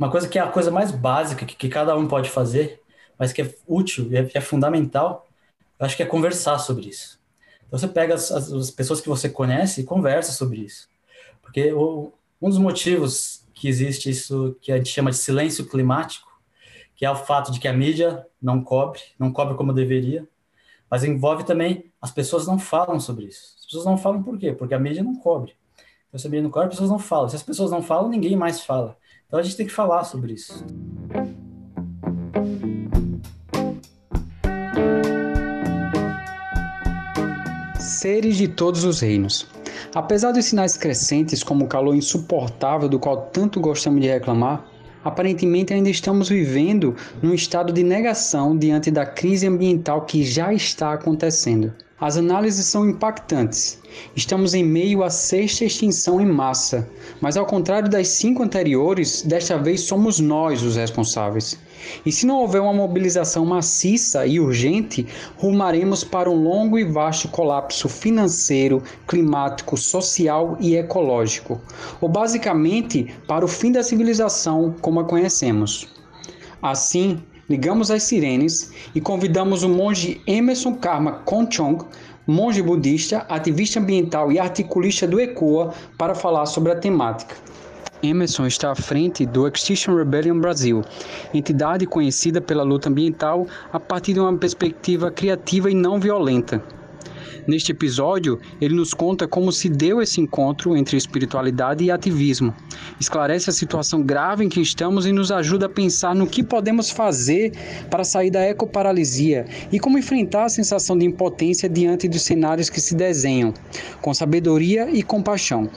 uma coisa que é a coisa mais básica que, que cada um pode fazer, mas que é útil e é, é, fundamental, eu acho que é conversar sobre isso. Então você pega as, as pessoas que você conhece e conversa sobre isso. Porque o, um dos motivos que existe isso que a gente chama de silêncio climático, que é o fato de que a mídia não cobre, não cobre como deveria, mas envolve também as pessoas não falam sobre isso. As pessoas não falam por quê? Porque a mídia não cobre. Então, se a mídia não cobre, as pessoas não falam. Se as pessoas não falam, ninguém mais fala. Então a gente tem que falar sobre isso. Seres de todos os reinos. Apesar dos sinais crescentes, como o calor insuportável do qual tanto gostamos de reclamar, aparentemente ainda estamos vivendo num estado de negação diante da crise ambiental que já está acontecendo. As análises são impactantes. Estamos em meio à sexta extinção em massa, mas ao contrário das cinco anteriores, desta vez somos nós os responsáveis. E se não houver uma mobilização maciça e urgente, rumaremos para um longo e vasto colapso financeiro, climático, social e ecológico, ou basicamente para o fim da civilização como a conhecemos. Assim, ligamos as sirenes e convidamos o monge Emerson Karma Konchong, monge budista, ativista ambiental e articulista do ECOA, para falar sobre a temática. Emerson está à frente do Extinction Rebellion Brasil, entidade conhecida pela luta ambiental a partir de uma perspectiva criativa e não violenta. Neste episódio, ele nos conta como se deu esse encontro entre espiritualidade e ativismo. Esclarece a situação grave em que estamos e nos ajuda a pensar no que podemos fazer para sair da ecoparalisia e como enfrentar a sensação de impotência diante dos cenários que se desenham, com sabedoria e compaixão.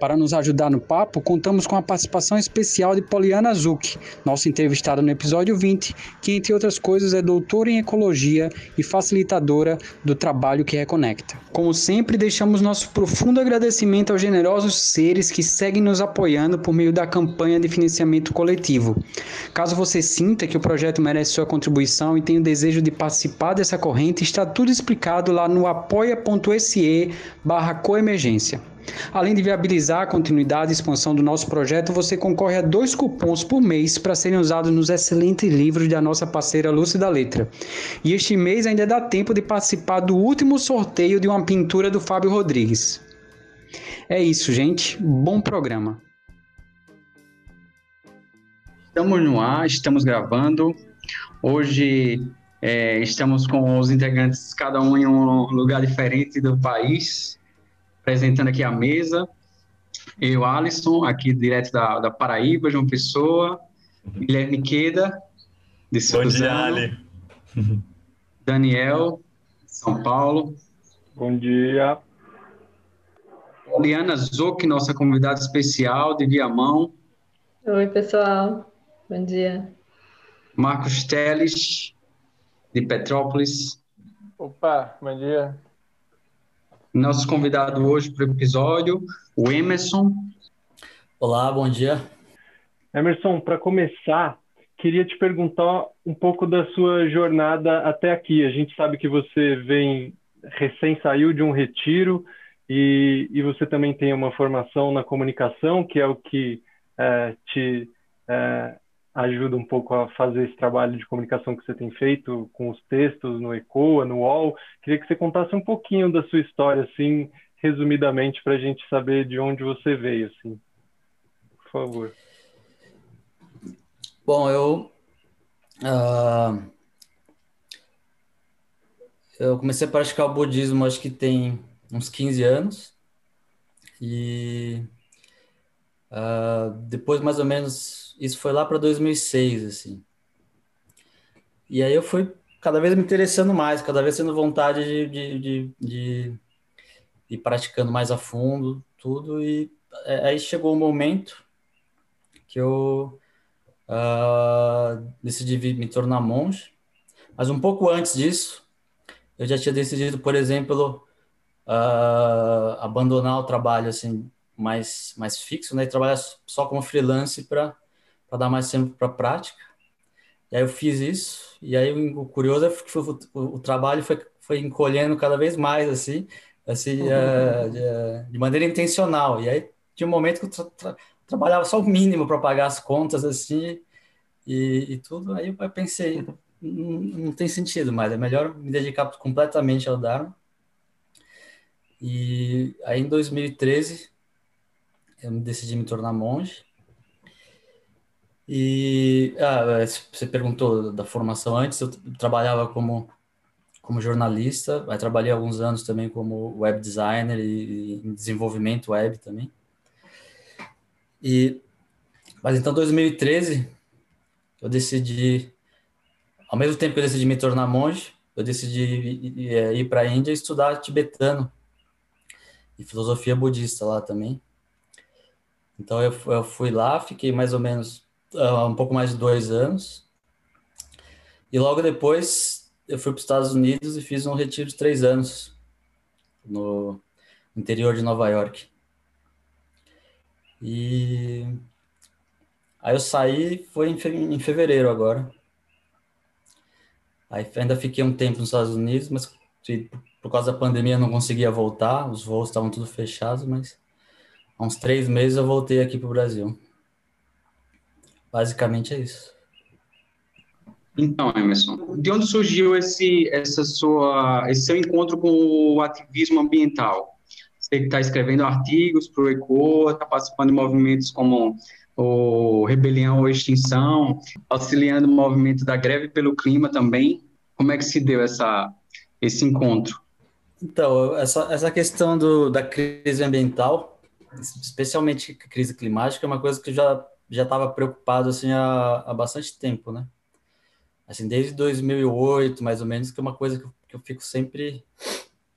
Para nos ajudar no papo, contamos com a participação especial de Poliana Zuc, nossa entrevistada no episódio 20, que, entre outras coisas, é doutora em ecologia e facilitadora do trabalho que reconecta. Como sempre, deixamos nosso profundo agradecimento aos generosos seres que seguem nos apoiando por meio da campanha de financiamento coletivo. Caso você sinta que o projeto merece sua contribuição e tenha o desejo de participar dessa corrente, está tudo explicado lá no apoia.se barra coemergência. Além de viabilizar a continuidade e expansão do nosso projeto, você concorre a dois cupons por mês para serem usados nos excelentes livros da nossa parceira Lúcia da Letra. E este mês ainda dá tempo de participar do último sorteio de uma pintura do Fábio Rodrigues. É isso, gente. Bom programa. Estamos no ar, estamos gravando. Hoje é, estamos com os integrantes, cada um em um lugar diferente do país apresentando aqui a mesa. Eu, Alisson, aqui direto da, da Paraíba, João Pessoa, Guilherme Queda, de Bom dia, Ali. Daniel, São Paulo. Bom dia. Poliana Zoc, nossa convidada especial de Viamão. Oi, pessoal. Bom dia. Marcos Teles, de Petrópolis. Opa, bom dia. Nosso convidado hoje para o episódio, o Emerson. Olá, bom dia. Emerson, para começar, queria te perguntar um pouco da sua jornada até aqui. A gente sabe que você vem recém saiu de um retiro e, e você também tem uma formação na comunicação, que é o que é, te é, ajuda um pouco a fazer esse trabalho de comunicação que você tem feito com os textos no ECOA, no UOL. Queria que você contasse um pouquinho da sua história, assim, resumidamente, para a gente saber de onde você veio, assim. Por favor. Bom, eu... Uh, eu comecei a praticar o budismo, acho que tem uns 15 anos. E... Uh, depois, mais ou menos isso foi lá para 2006, assim. E aí eu fui cada vez me interessando mais, cada vez tendo vontade de, de, de, de ir praticando mais a fundo tudo. E é, aí chegou o um momento que eu uh, decidi me tornar monge. Mas um pouco antes disso, eu já tinha decidido, por exemplo, uh, abandonar o trabalho assim mais mais fixo, né, e trabalhar só como freelance para dar mais tempo para a prática. E aí eu fiz isso, e aí o curioso é que o, o, o trabalho foi, foi encolhendo cada vez mais, assim, assim uhum. uh, de, de, maneira intencional. E aí tinha um momento que o tra tra trabalhava só o mínimo para pagar as contas, assim, e, e, tudo. Aí eu pensei, não, não tem sentido mais, é melhor me dedicar completamente ao Dharma. E aí em 2013 eu decidi me tornar monge. E ah, você perguntou da formação antes, eu trabalhava como como jornalista, aí trabalhei alguns anos também como web designer e, e em desenvolvimento web também. E mas então 2013 eu decidi ao mesmo tempo que eu decidi me tornar monge, eu decidi ir, ir, ir para a Índia estudar tibetano e filosofia budista lá também. Então eu, eu fui lá, fiquei mais ou menos uh, um pouco mais de dois anos. E logo depois eu fui para os Estados Unidos e fiz um retiro de três anos no interior de Nova York. E aí eu saí, foi em fevereiro agora. Aí ainda fiquei um tempo nos Estados Unidos, mas por causa da pandemia não conseguia voltar, os voos estavam tudo fechados, mas há uns três meses eu voltei aqui para o Brasil. Basicamente é isso. Então, Emerson, de onde surgiu esse, essa sua, esse seu encontro com o ativismo ambiental? Você está escrevendo artigos para o ECOA, está participando de movimentos como o Rebelião ou Extinção, auxiliando o movimento da greve pelo clima também. Como é que se deu essa, esse encontro? Então, essa, essa questão do, da crise ambiental, especialmente crise climática, é uma coisa que já já estava preocupado assim há, há bastante tempo, né? Assim, desde 2008, mais ou menos, que é uma coisa que eu, que eu fico sempre,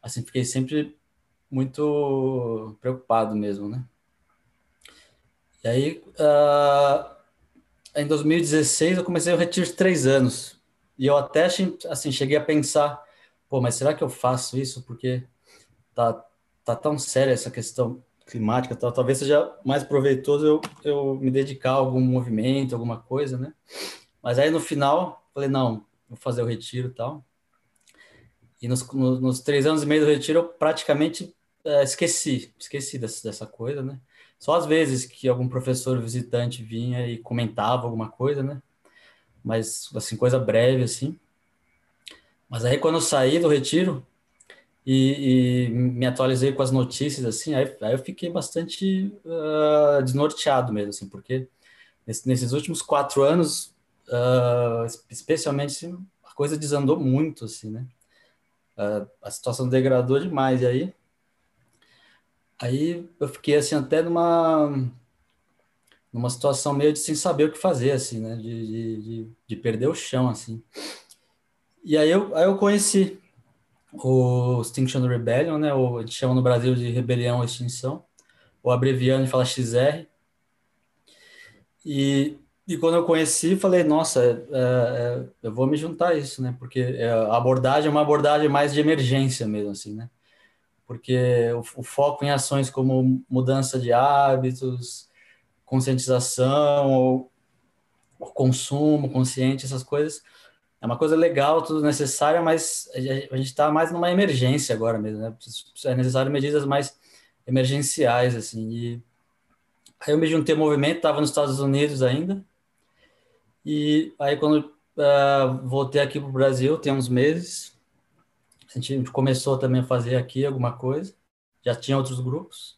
assim, fiquei sempre muito preocupado mesmo, né? E aí, uh, em 2016, eu comecei o retiro de três anos. E eu até, assim, cheguei a pensar, pô, mas será que eu faço isso? Porque tá, tá tão séria essa questão climática, tal, talvez seja mais proveitoso eu, eu me dedicar a algum movimento, alguma coisa, né? Mas aí no final, falei, não, vou fazer o retiro e tal. E nos, nos, nos, três anos e meio do retiro, eu praticamente é, esqueci, esqueci dessa, dessa coisa, né? Só às vezes que algum professor visitante vinha e comentava alguma coisa, né? Mas, assim, coisa breve, assim. Mas aí, quando eu saí do retiro, e, e, me atualizei com as notícias, assim, aí, aí eu fiquei bastante uh, desnorteado mesmo, assim, porque nesse, nesses últimos quatro anos, uh, especialmente, assim, a coisa desandou muito, assim, né? Uh, a situação degradou demais, e aí, aí eu fiquei, assim, até numa, numa situação meio de sem saber o que fazer, assim, né? De, de, de, de perder o chão, assim. E aí eu, aí eu conheci o Extinction Rebellion, né? Ou a gente chama no Brasil de Rebelião ou Extinção, ou abreviando e fala XR. E, e quando eu conheci, falei, nossa, é, é, eu vou me juntar a isso, né? Porque é, a abordagem é uma abordagem mais de emergência mesmo, assim, né? Porque o, o foco em ações como mudança de hábitos, conscientização, ou, ou consumo consciente, essas coisas, é uma coisa legal, tudo necessária, mas a gente está mais numa emergência agora mesmo, né? É necessário medidas mais emergenciais, assim. E aí eu me juntei ao movimento, estava nos Estados Unidos ainda, e aí quando uh, voltei aqui para o Brasil, tem uns meses, a gente começou também a fazer aqui alguma coisa, já tinha outros grupos,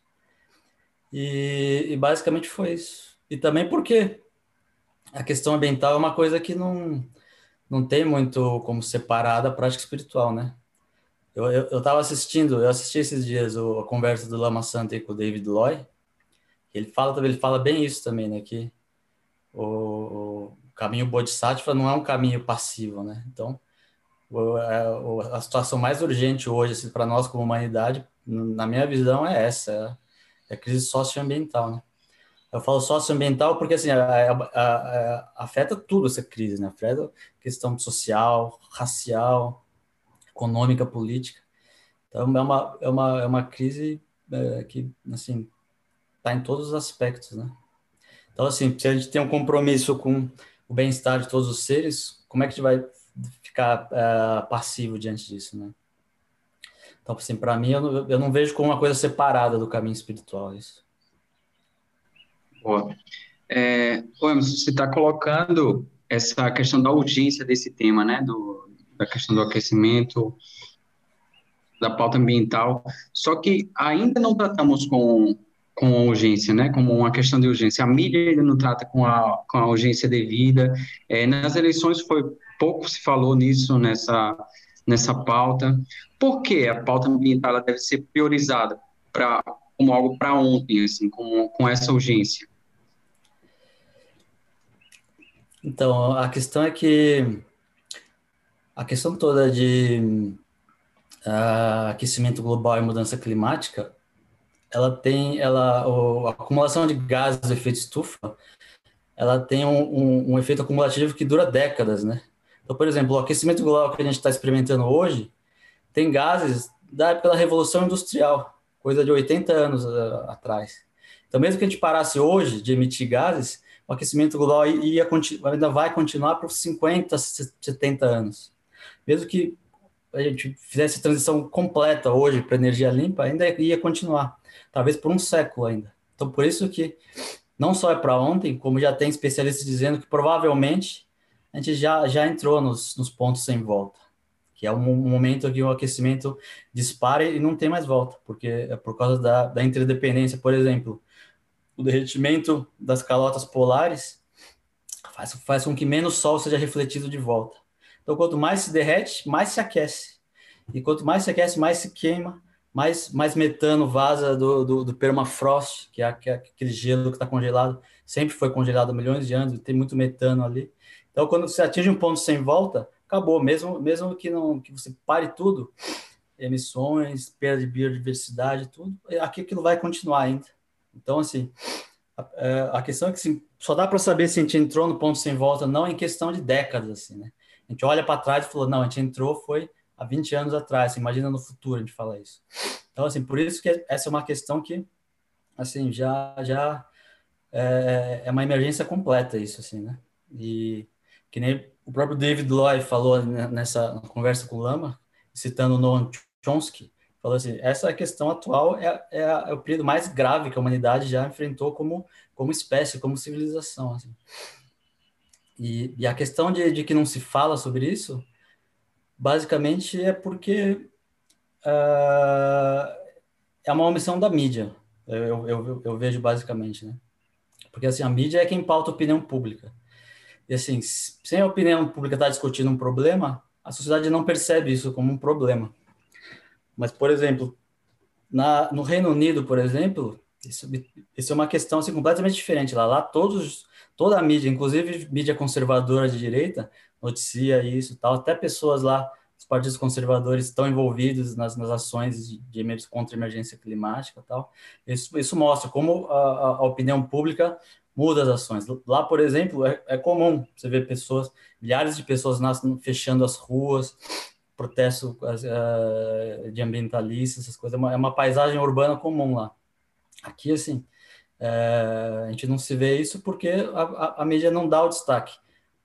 e, e basicamente foi isso. E também porque a questão ambiental é uma coisa que não não tem muito como separar da prática espiritual, né? Eu, eu, eu tava assistindo, eu assisti esses dias o, a conversa do Lama Santa com o David Loy, ele fala ele fala bem isso também, né? Que o, o caminho Bodhisattva não é um caminho passivo, né? Então, o, a, é, a situação mais urgente hoje assim, para nós como humanidade, na minha visão, é essa, é a crise socioambiental, né? Eu falo socioambiental porque assim, a, a, a, afeta tudo essa crise, né? Afeta questão social, racial, econômica, política. Então é uma, é uma, é uma crise é, que assim está em todos os aspectos, né? Então assim, se a gente tem um compromisso com o bem-estar de todos os seres, como é que a gente vai ficar é, passivo diante disso, né? Então, assim, para mim, eu não, eu não vejo como uma coisa separada do caminho espiritual isso. Boa. É, você está colocando essa questão da urgência desse tema, né, do, da questão do aquecimento, da pauta ambiental, só que ainda não tratamos com, com urgência, né, como uma questão de urgência. A mídia ainda não trata com a, com a urgência devida. É, nas eleições foi pouco se falou nisso, nessa, nessa pauta. Por que a pauta ambiental deve ser priorizada para como algo para ontem, assim, com, com essa urgência? Então, a questão é que a questão toda de uh, aquecimento global e mudança climática, ela tem, ela, o, a acumulação de gases de efeito estufa, ela tem um, um, um, efeito acumulativo que dura décadas, né? Então, por exemplo, o aquecimento global que a gente está experimentando hoje tem gases da época da Revolução Industrial, coisa de 80 anos uh, atrás. Então, mesmo que a gente parasse hoje de emitir gases, o aquecimento global ia, ainda vai continuar por 50, 70 anos. Mesmo que a gente fizesse a transição completa hoje para energia limpa, ainda ia continuar, talvez por um século ainda. Então, por isso que não só é para ontem, como já tem especialistas dizendo que provavelmente a gente já, já entrou nos, nos pontos sem volta, que é um momento que o aquecimento dispara e não tem mais volta, porque é por causa da, da interdependência, por exemplo, o derretimento das calotas polares faz, faz com que menos sol seja refletido de volta. Então, quanto mais se derrete, mais se aquece. E quanto mais se aquece, mais se queima, mais, mais metano vaza do, do, do permafrost, que é, que é aquele gelo que está congelado, sempre foi congelado há milhões de anos, tem muito metano ali. Então, quando você atinge um ponto sem volta, acabou. Mesmo, mesmo que, não, que você pare tudo, emissões, perda de biodiversidade, tudo, aquilo vai continuar ainda. Então, assim, a, é, a questão é que assim, só dá para saber se a gente entrou no ponto sem volta, não em questão de décadas, assim, né? A gente olha para trás e falou, não, a gente entrou foi há 20 anos atrás, assim, imagina no futuro a gente fala isso. Então, assim, por isso que essa é uma questão que, assim, já, já é, é uma emergência completa isso, assim, né? E que nem o próprio David Loy falou nessa conversa com o Lama, citando Noam Chomsky, falou assim, essa questão atual é, é, é, o período mais grave que a humanidade já enfrentou como, como espécie, como civilização. Assim. E, e, a questão de, de, que não se fala sobre isso, basicamente é porque uh, é uma omissão da mídia, eu, eu, eu, vejo basicamente, né? Porque assim, a mídia é quem pauta a opinião pública. E assim, sem a opinião pública estar tá discutindo um problema, a sociedade não percebe isso como um problema. Mas, por exemplo, na, no Reino Unido, por exemplo, isso, isso é uma questão assim, completamente diferente. Lá, lá todos, toda a mídia, inclusive mídia conservadora de direita, noticia isso tal. Até pessoas lá, os partidos conservadores estão envolvidos nas, nas ações de, de contra a emergência climática tal. Isso, isso mostra como a, a, opinião pública muda as ações. Lá, por exemplo, é, é comum você ver pessoas, milhares de pessoas nas, fechando as ruas, protesto uh, de ambientalistas, essas coisas, é uma, é uma, paisagem urbana comum lá. Aqui, assim, uh, a gente não se vê isso porque a, a, a, mídia não dá o destaque.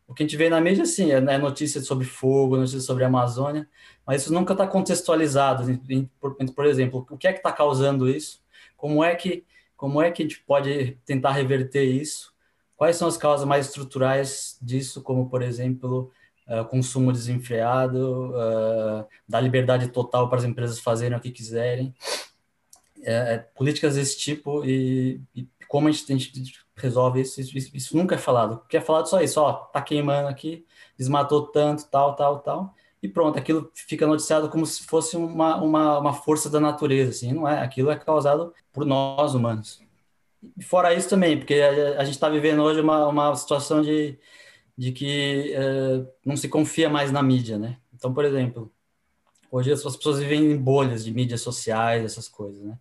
O que a gente vê na mídia, sim, é, é notícia sobre fogo, notícia sobre a Amazônia, mas isso nunca está contextualizado. Por, por, exemplo, o que é que está causando isso? Como é que como é que a gente pode tentar reverter isso? Quais são as causas mais estruturais disso, como, por exemplo, uh, consumo desenfreado, uh, dar liberdade total para as empresas fazerem o que quiserem. É, é, políticas desse tipo e, e como a gente, a gente resolve isso, isso, isso, nunca é falado. O que é falado só isso, ó, tá queimando aqui, desmatou tanto, tal, tal, tal, e pronto, aquilo fica noticiado como se fosse uma, uma, uma força da natureza, assim, não é, aquilo é causado por nós humanos. E fora isso também, porque a, a gente está vivendo hoje uma, uma situação de de que uh, não se confia mais na mídia, né? Então, por exemplo, hoje as pessoas vivem em bolhas de mídias sociais, essas coisas, né?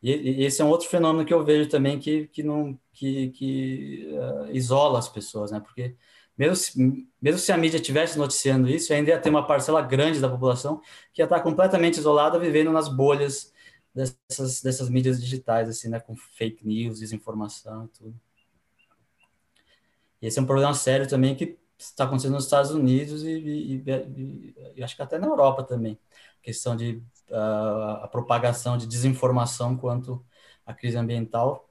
E, e esse é um outro fenômeno que eu vejo também que, que não que, que uh, isola as pessoas, né? Porque mesmo se, mesmo se a mídia tivesse noticiando isso, ainda ia ter uma parcela grande da população que ia estar completamente isolada, vivendo nas bolhas dessas, dessas mídias digitais, assim, né? Com fake news, desinformação e tudo. Esse é um problema sério também que está acontecendo nos Estados Unidos e, e, e, e acho que até na Europa também. A questão de uh, a propagação de desinformação quanto à crise ambiental,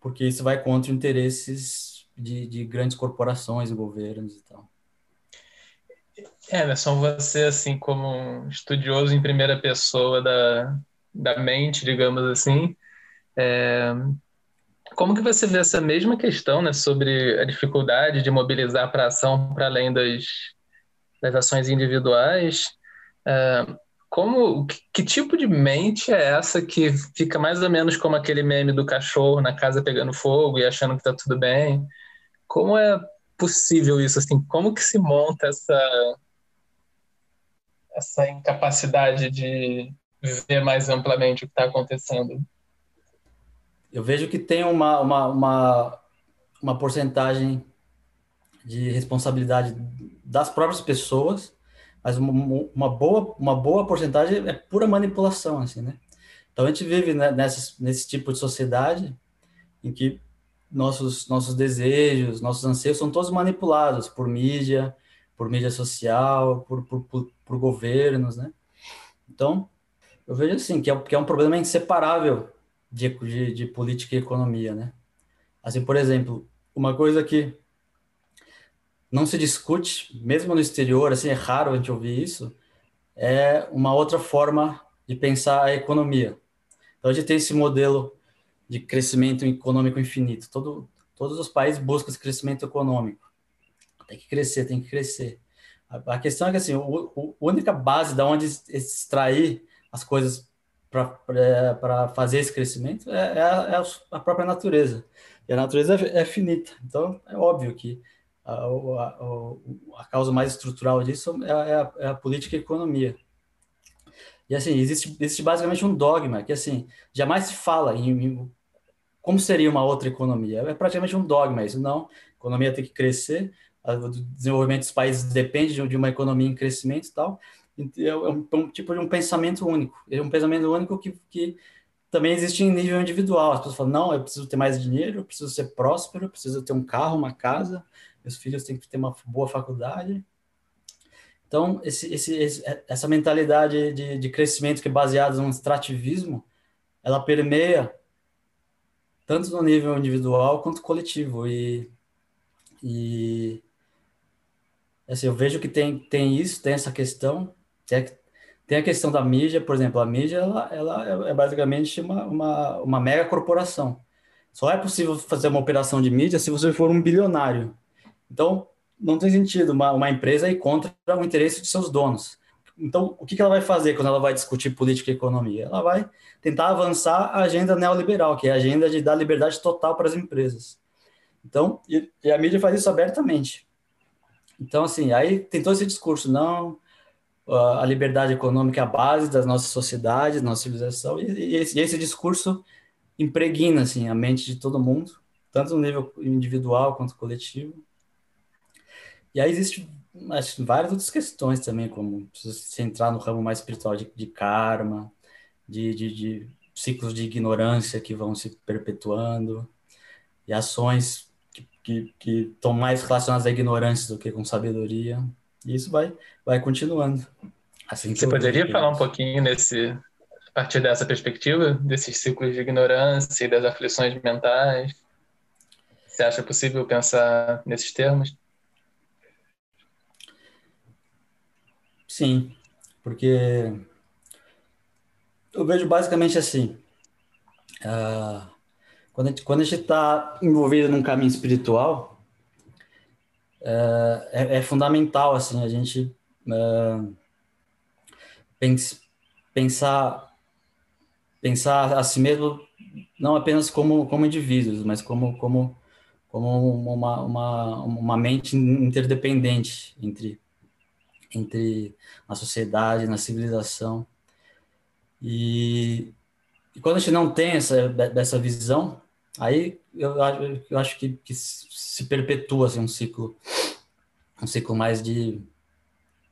porque isso vai contra interesses de, de grandes corporações, governos e tal. Emerson, você, assim, como um estudioso em primeira pessoa da, da mente, digamos assim, é, como que você vê essa mesma questão, né, sobre a dificuldade de mobilizar para ação para além das, das ações individuais? É, como que, tipo de mente é essa que fica mais ou menos como aquele meme do cachorro na casa pegando fogo e achando que está tudo bem? Como é possível isso assim? Como que se monta essa essa incapacidade de ver mais amplamente o que está acontecendo? Eu vejo que tem uma, uma, uma, uma porcentagem de responsabilidade das próprias pessoas, mas uma, uma, boa, uma boa porcentagem é pura manipulação, assim, né? Então a gente vive né, nessa, nesse tipo de sociedade em que nossos, nossos desejos, nossos anseios são todos manipulados por mídia, por mídia social, por, por, por, por governos, né? Então, eu vejo assim, que é, que é um problema inseparável de, de, de política e economia, né? Assim, por exemplo, uma coisa que não se discute, mesmo no exterior, assim, é raro a gente ouvir isso, é uma outra forma de pensar a economia. Então, a gente tem esse modelo de crescimento econômico infinito. Todo, todos os países buscam esse crescimento econômico. Tem que crescer, tem que crescer. A, a questão é que, assim, a única base da onde extrair as coisas para fazer esse crescimento é, é, a, é, a, própria natureza. E a natureza é, é finita. Então, é óbvio que a, a, a causa mais estrutural disso é, é a, é a política e a economia. E assim, existe, existe basicamente um dogma que assim, jamais se fala em, em, como seria uma outra economia. É praticamente um dogma isso. Não, a economia tem que crescer, o desenvolvimento dos países depende de uma economia em crescimento e tal. É um, um tipo de um pensamento único. É um pensamento único que, que também existe em nível individual. As pessoas falam, não, eu preciso ter mais dinheiro, eu preciso ser próspero, eu preciso ter um carro, uma casa, meus filhos têm que ter uma boa faculdade. Então, esse, esse, esse, essa mentalidade de, de crescimento que é baseada no extrativismo, ela permeia tanto no nível individual quanto coletivo. E, e assim, eu vejo que tem, tem isso, tem essa questão, tem, tem a questão da mídia, por exemplo, a mídia ela, ela é basicamente uma, uma, uma mega corporação. Só é possível fazer uma operação de mídia se você for um bilionário. Então, não tem sentido uma, uma empresa ir contra o interesse de seus donos. Então, o que, que ela vai fazer quando ela vai discutir política e economia? Ela vai tentar avançar a agenda neoliberal, que é a agenda de dar liberdade total para as empresas. Então, e, e a mídia faz isso abertamente. Então, assim, aí tem todo esse discurso, não, a liberdade econômica é a base das nossas sociedades, nossa civilização, e, esse, esse discurso impregna, assim, a mente de todo mundo, tanto no nível individual quanto coletivo. E aí existe acho, várias outras questões também, como se entrar no ramo mais espiritual de, de karma, de, de, de ciclos de ignorância que vão se perpetuando, e ações que, que estão mais relacionadas à ignorância do que com sabedoria. E isso vai, vai continuando. Assim Você poderia falar um pouquinho nesse, a partir dessa perspectiva, desses ciclos de ignorância e das aflições mentais? Você acha possível pensar nesses termos? Sim, porque eu vejo basicamente assim. Uh, quando a gente quando a gente está envolvido num caminho espiritual é, é, fundamental assim a gente é, pens, pensar pensar a si mesmo não apenas como como indivíduos mas como como como uma, uma, uma mente interdependente entre entre a sociedade na civilização. E, e quando a gente não tem essa, dessa visão, Aí eu, eu acho que, que se perpetua assim, um ciclo, um ciclo mais de,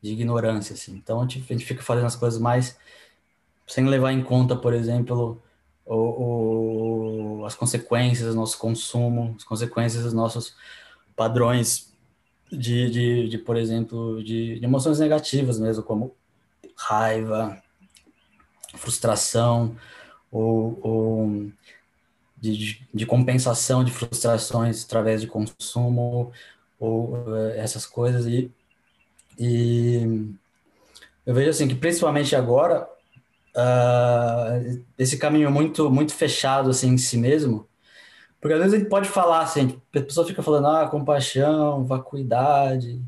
de ignorância. Assim. Então a gente, a gente fica fazendo as coisas mais sem levar em conta, por exemplo, o, o, as consequências do nosso consumo, as consequências dos nossos padrões de, de, de por exemplo, de, de, emoções negativas mesmo, como raiva, frustração, ou, ou de, de compensação de frustrações através de consumo ou eh, essas coisas. E, e eu vejo assim que principalmente agora uh, esse caminho muito muito fechado assim em si mesmo porque às vezes a gente pode falar assim a pessoa fica falando ah compaixão vacuidade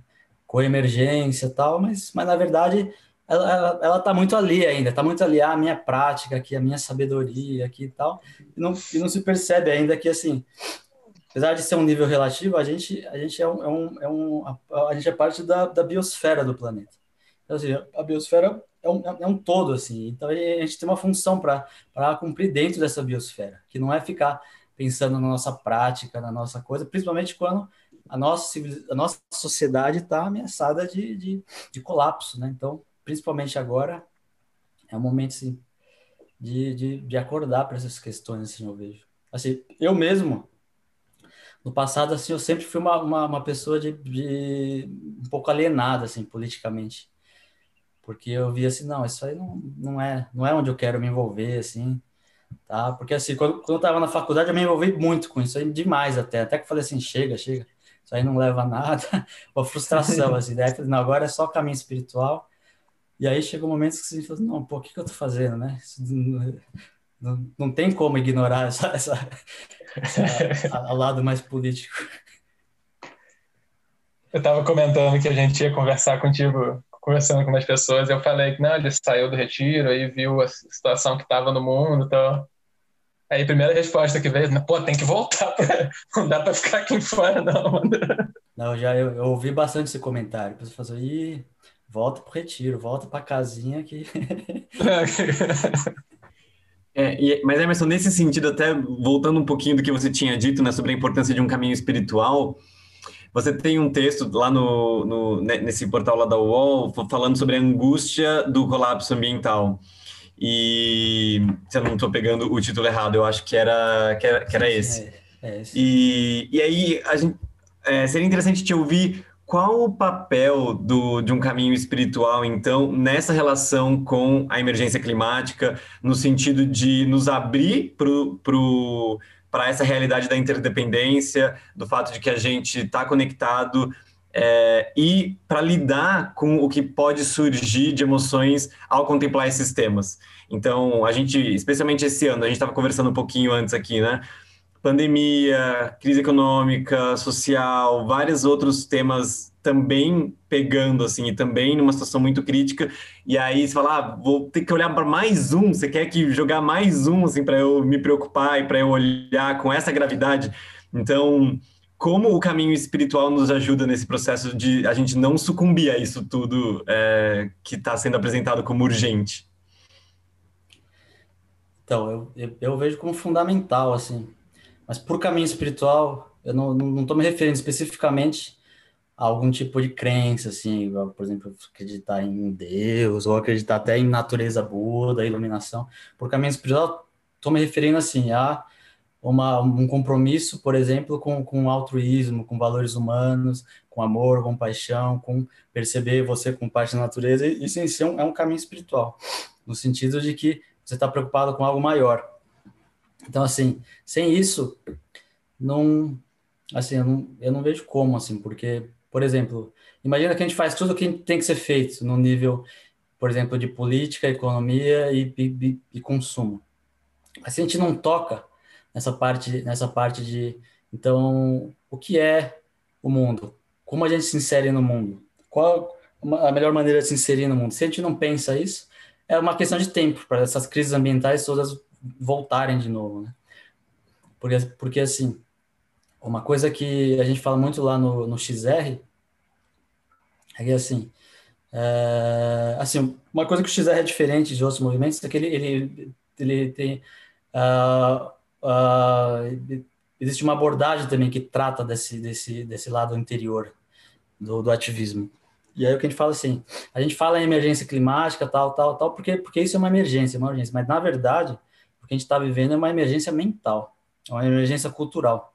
coemergência tal mas mas na verdade ela, ela, tá muito ali ainda, tá muito ali, ah, a minha prática aqui, a minha sabedoria aqui e tal, e não, e não se percebe ainda que, assim, apesar de ser um nível relativo, a gente, a gente é um, é um, é um a, a, gente é parte da, da biosfera do planeta. Então, assim, a biosfera é um, é um todo, assim, então a gente tem uma função para cumprir dentro dessa biosfera, que não é ficar pensando na nossa prática, na nossa coisa, principalmente quando a nossa, a nossa sociedade está ameaçada de, de, de colapso, né? Então, principalmente agora, é um momento assim, de, de, de acordar para essas questões, assim, eu vejo. Assim, eu mesmo, no passado, assim, eu sempre fui uma, uma, uma pessoa de, de, um pouco alienada, assim, politicamente. Porque eu via assim, não, isso aí não, não, é, não é onde eu quero me envolver, assim, tá? Porque, assim, quando, quando eu estava na faculdade, eu me envolvi muito com isso aí, demais até. Até que eu falei assim, chega, chega, isso aí não leva a nada. Uma frustração, assim. Daí, não, agora é só caminho espiritual e aí chegou um momento que você fala, não, pô, o que, que eu tô fazendo, né? Não, não, não, tem como ignorar essa, essa, essa a, a lado mais político. Eu estava comentando que a gente ia conversar contigo, conversando com umas pessoas, eu falei que não, ele saiu do retiro, aí viu a situação que estava no mundo, então Aí a primeira resposta que veio, pô, tem que voltar, pra... não dá para ficar aqui fora, não. Não, já eu, eu ouvi bastante esse comentário. A pessoa falou assim, volta pro retiro, volta pra casinha que. é, e, mas Emerson, nesse sentido, até voltando um pouquinho do que você tinha dito né, sobre a importância de um caminho espiritual, você tem um texto lá no, no nesse portal lá da UOL falando sobre a angústia do colapso ambiental. E se eu não estou pegando o título errado, eu acho que era, que era, que era esse. É, é esse. E, e aí a gente, é, seria interessante te ouvir qual o papel do, de um caminho espiritual, então, nessa relação com a emergência climática, no sentido de nos abrir para essa realidade da interdependência, do fato de que a gente está conectado é, e para lidar com o que pode surgir de emoções ao contemplar esses temas. Então, a gente, especialmente esse ano, a gente estava conversando um pouquinho antes aqui, né? Pandemia, crise econômica, social, vários outros temas também pegando assim e também numa situação muito crítica. E aí você fala, ah, vou ter que olhar para mais um. Você quer que jogar mais um assim para eu me preocupar e para eu olhar com essa gravidade? Então, como o caminho espiritual nos ajuda nesse processo de a gente não sucumbir a isso tudo é, que está sendo apresentado como urgente? Então, eu, eu, eu vejo como fundamental, assim, mas por caminho espiritual, eu não estou me referindo especificamente a algum tipo de crença, assim, por exemplo, acreditar em Deus, ou acreditar até em natureza Buda, iluminação. Por caminho espiritual, estou me referindo, assim, a uma, um compromisso, por exemplo, com, com altruísmo, com valores humanos, com amor, com paixão, com perceber você como parte da natureza. Isso em si é um, é um caminho espiritual, no sentido de que você está preocupado com algo maior. Então, assim, sem isso, não, assim, eu não, eu não vejo como, assim, porque, por exemplo, imagina que a gente faz tudo o que tem que ser feito no nível, por exemplo, de política, economia e, e, e consumo. Mas se a gente não toca nessa parte, nessa parte de, então, o que é o mundo? Como a gente se insere no mundo? Qual a melhor maneira de se inserir no mundo? Se a gente não pensa isso, é uma questão de tempo para essas crises ambientais todas voltarem de novo, né? Porque, porque assim, uma coisa que a gente fala muito lá no, no XR é que, assim, é, assim, uma coisa que o XR é diferente de outros movimentos é que ele, ele, ele tem... Uh, uh, existe uma abordagem também que trata desse, desse, desse lado anterior do, do ativismo. E aí o que a gente fala assim, a gente fala em emergência climática, tal, tal, tal, porque, porque isso é uma emergência, uma urgência, mas na verdade o que a gente está vivendo é uma emergência mental, é uma emergência cultural.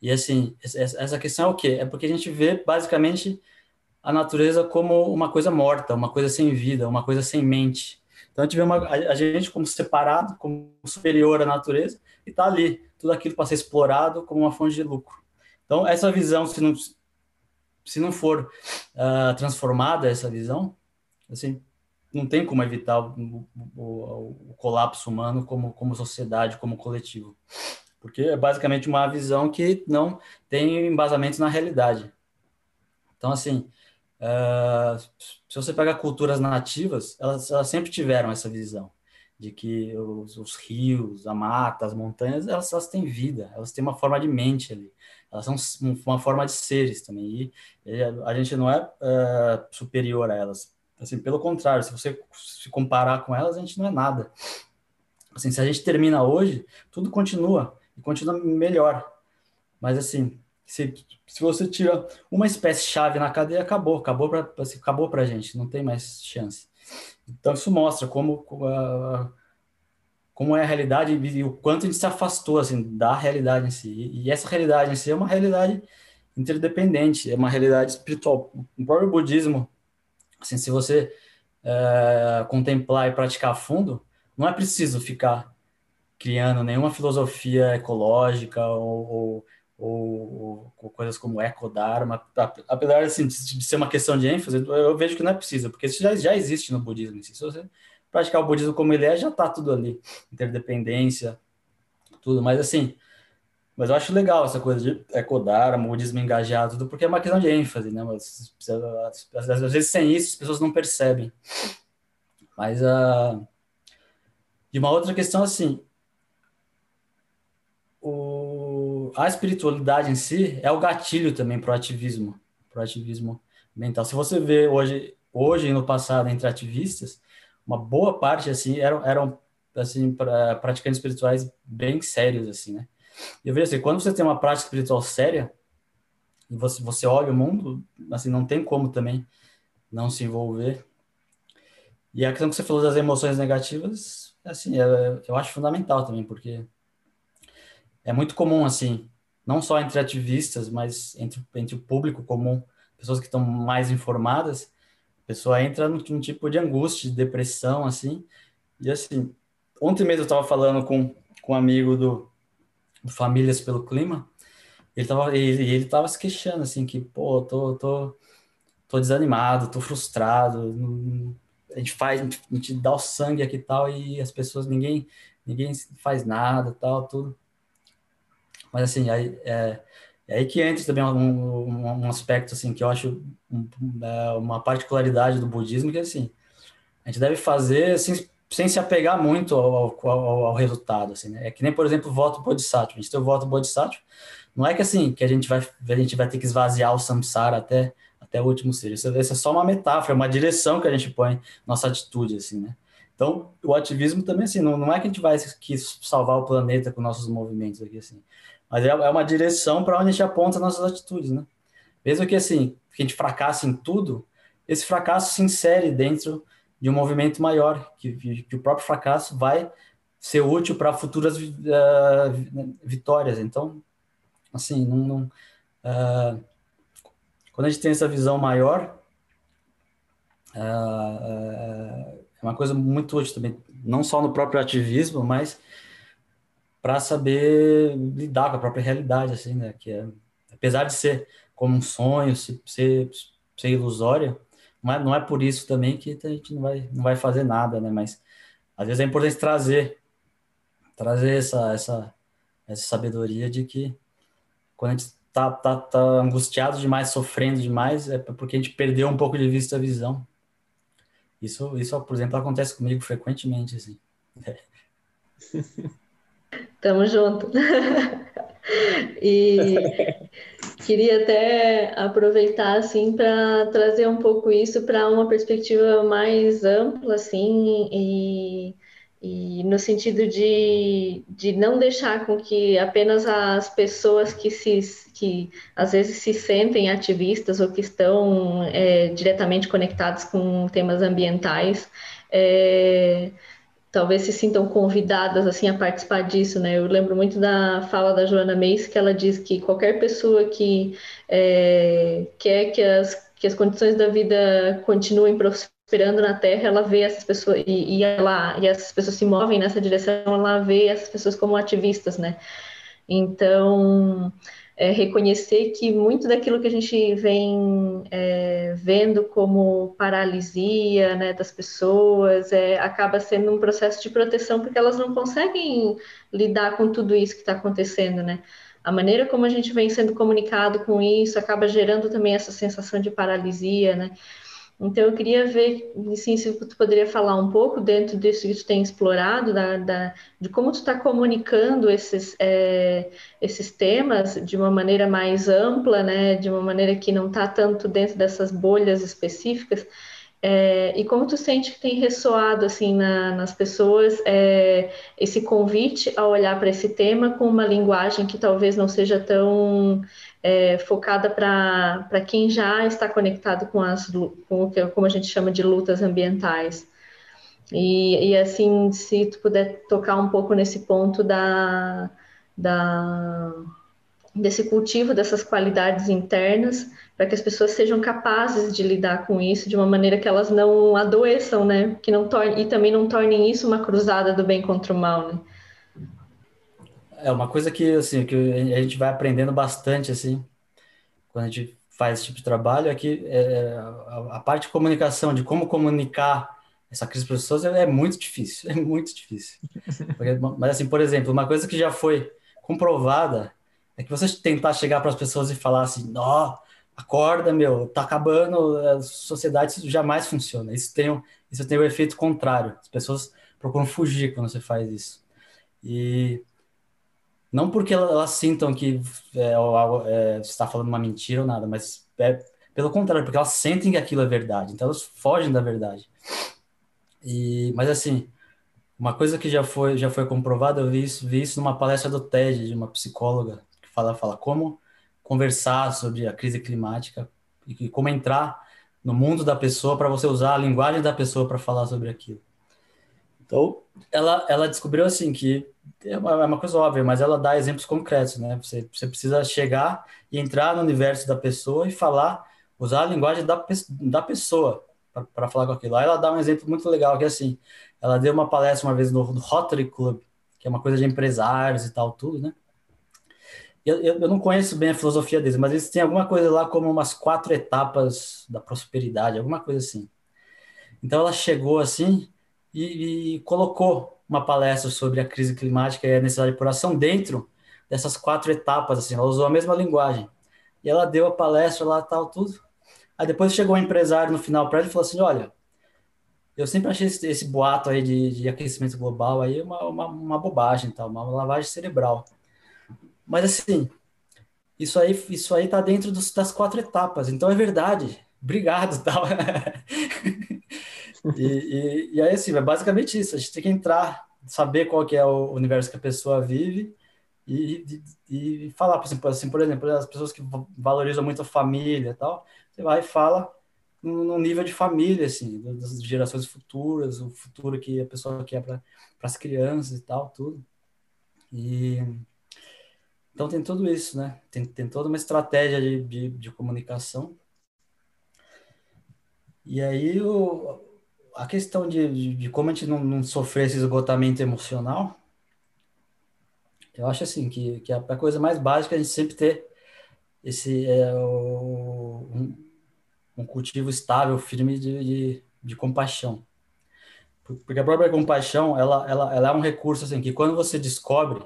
E assim, essa questão é o quê? É porque a gente vê basicamente a natureza como uma coisa morta, uma coisa sem vida, uma coisa sem mente. Então a gente vê uma, a, gente como separado, como superior à natureza, e está ali, tudo aquilo para ser explorado como uma fonte de lucro. Então essa visão, se não, se não for uh, transformada essa visão, assim, não tem como evitar o, o, o, colapso humano como, como sociedade, como coletivo. Porque é basicamente uma visão que não tem embasamento na realidade. Então, assim, uh, se você pegar culturas nativas, elas, elas, sempre tiveram essa visão de que os, os rios, a mata, as montanhas, elas, elas, têm vida, elas têm uma forma de mente ali, elas são uma forma de seres também. E, e a gente não é uh, superior a elas Assim, pelo contrário, se você se comparar com elas, a gente não é nada. Assim, se a gente termina hoje, tudo continua e continua melhor. Mas assim, se, se você tira uma espécie-chave na cadeia, acabou, acabou para assim, acabou para a gente, não tem mais chance. Então isso mostra como uh, como é a realidade e o quanto a gente se afastou assim da realidade em si. E, e essa realidade em si é uma realidade interdependente, é uma realidade espiritual. O próprio budismo Assim, se você é, contemplar e praticar a fundo, não é preciso ficar criando nenhuma filosofia ecológica ou, ou, ou coisas como ecodharma, apesar assim, de ser uma questão de ênfase, eu vejo que não é preciso, porque isso já, já existe no budismo. Se você praticar o budismo como ele é, já está tudo ali, interdependência, tudo. Mas assim, mas eu acho legal essa coisa de ecodharma, budismo engajado, tudo, porque é uma questão de ênfase, né? Mas, às vezes sem isso as pessoas não percebem. Mas uh, de uma outra questão assim, o, a espiritualidade em si é o gatilho também para o ativismo, para o ativismo mental. Se você vê hoje, hoje e no passado entre ativistas, uma boa parte assim eram, eram assim pra, praticantes espirituais bem sérios assim, né? Eu vejo assim, quando você tem uma prática espiritual séria, e você, você olha o mundo, assim, não tem como também não se envolver. E a questão que você falou das emoções negativas, assim, é, eu acho fundamental também, porque é muito comum, assim, não só entre ativistas, mas entre, entre o público comum, pessoas que estão mais informadas, a pessoa entra num, num tipo de angústia, de depressão, assim, e assim, ontem mesmo eu estava falando com, com um amigo do, Famílias pelo Clima, ele tava, ele, ele tava se queixando, assim, que, pô, tô, tô, tô desanimado, tô frustrado, a gente faz, a gente dá o sangue aqui e tal, e as pessoas, ninguém, ninguém faz nada tal, tudo. Mas, assim, aí, é, é aí que entra também um, um, um aspecto, assim, que eu acho um, é, uma particularidade do budismo, que, assim, a gente deve fazer, assim, sem se apegar muito ao, ao, ao, resultado, assim, né? É que nem, por exemplo, o voto Bodhisattva. A gente tem o voto Bodhisattva, não é que assim, que a gente vai, a gente vai ter que esvaziar o samsara até, até o último ser. Isso, isso é só uma metáfora, uma direção que a gente põe nossa atitude, assim, né? Então, o ativismo também, assim, não, não é que a gente vai que salvar o planeta com nossos movimentos aqui, assim, mas é, é uma direção para onde a gente aponta nossas atitudes, né? Mesmo que, assim, que a gente fracasse em tudo, esse fracasso se insere dentro de um movimento maior, que, que o próprio fracasso vai ser útil para futuras uh, vitórias. Então, assim, não, não uh, quando a gente tem essa visão maior, uh, é uma coisa muito útil também, não só no próprio ativismo, mas para saber lidar com a própria realidade, assim, né? Que é, apesar de ser como um sonho, ser, ser, ser ilusória, é, não é por isso também que a gente não vai, não vai fazer nada, né? Mas às vezes é importante trazer, trazer essa, essa, essa sabedoria de que quando a gente tá, tá, tá angustiado demais, sofrendo demais, é porque a gente perdeu um pouco de vista a visão. Isso, isso, por exemplo, acontece comigo frequentemente, assim. Tamo junto. e queria até aproveitar assim para trazer um pouco isso para uma perspectiva mais ampla assim e, e no sentido de, de não deixar com que apenas as pessoas que se que às vezes se sentem ativistas ou que estão é, diretamente conectadas com temas ambientais é, talvez se sintam convidadas assim a participar disso, né? Eu lembro muito da fala da Joana Meis que ela diz que qualquer pessoa que é, quer que as, que as condições da vida continuem prosperando na Terra, ela vê essas pessoas e, e ela e essas pessoas se movem nessa direção, ela vê essas pessoas como ativistas, né? Então, é, reconhecer que muito daquilo que a gente vem é, vendo como paralisia né, das pessoas é, acaba sendo um processo de proteção porque elas não conseguem lidar com tudo isso que está acontecendo, né? A maneira como a gente vem sendo comunicado com isso acaba gerando também essa sensação de paralisia, né? Então, eu queria ver assim, se tu poderia falar um pouco dentro disso que tu tem explorado, da, da de como tu está comunicando esses, é, esses temas de uma maneira mais ampla, né, de uma maneira que não está tanto dentro dessas bolhas específicas, é, e como tu sente que tem ressoado assim na, nas pessoas é, esse convite a olhar para esse tema com uma linguagem que talvez não seja tão é, focada para quem já está conectado com as com o que como a gente chama de lutas ambientais. E, e assim, se tu puder tocar um pouco nesse ponto da, da desse cultivo dessas qualidades internas, para que as pessoas sejam capazes de lidar com isso de uma maneira que elas não adoeçam, né? Que não torne, e também não tornem isso uma cruzada do bem contra o mal, né? É uma coisa que assim que a gente vai aprendendo bastante assim quando a gente faz esse tipo de trabalho é que é, a, a, parte de comunicação, de como comunicar essa crise para as pessoas é, é, muito difícil, é muito difícil. Porque, mas assim, por exemplo, uma coisa que já foi comprovada é que você tentar chegar para as pessoas e falar assim, ó, acorda, meu, tá acabando, a sociedade isso jamais funciona. Isso tem, isso tem o efeito contrário. As pessoas procuram fugir quando você faz isso. E não porque elas, elas sintam que é, é, você está falando uma mentira ou nada, mas é, pelo contrário, porque elas sentem que aquilo é verdade. Então elas fogem da verdade. E, mas assim, uma coisa que já foi já foi comprovada, eu vi isso, vi isso numa palestra do TED de uma psicóloga que fala fala como conversar sobre a crise climática e como entrar no mundo da pessoa para você usar a linguagem da pessoa para falar sobre aquilo. Então, ela, ela descobriu assim que é uma, é uma, coisa óbvia, mas ela dá exemplos concretos, né? Você, você precisa chegar e entrar no universo da pessoa e falar, usar a linguagem da, da pessoa para falar com aquilo. Aí ela dá um exemplo muito legal, que é assim, ela deu uma palestra uma vez no, no Rotary Club, que é uma coisa de empresários e tal, tudo, né? Eu, eu, não conheço bem a filosofia deles, mas eles têm alguma coisa lá como umas quatro etapas da prosperidade, alguma coisa assim. Então ela chegou assim e, e colocou uma palestra sobre a crise climática e a necessidade por ação dentro dessas quatro etapas, assim, ela usou a mesma linguagem. E ela deu a palestra lá, tal, tudo. Aí depois chegou um empresário no final para ele e falou assim, olha, eu sempre achei esse, esse boato aí de, de, aquecimento global aí uma, uma, uma bobagem, tal, uma lavagem cerebral. Mas assim, isso aí, isso aí tá dentro dos, das quatro etapas, então é verdade. Obrigado, tal. e, e, e aí, assim, é basicamente isso. A gente tem que entrar, saber qual que é o universo que a pessoa vive e, e, e falar, por exemplo, assim, por exemplo, as pessoas que valorizam muito a família tal, você vai e fala no, nível de família, assim, das gerações futuras, o futuro que a pessoa quer para as crianças e tal, tudo. E então tem tudo isso, né? Tem, tem toda uma estratégia de, de, de comunicação. E aí o, a questão de, de, de como a gente não, não sofrer esse esgotamento emocional, eu acho assim que, que a, coisa mais básica é a gente sempre ter esse é, o, um, um, cultivo estável, firme de, de, de, compaixão. Porque a própria compaixão, ela, ela, ela é um recurso assim que quando você descobre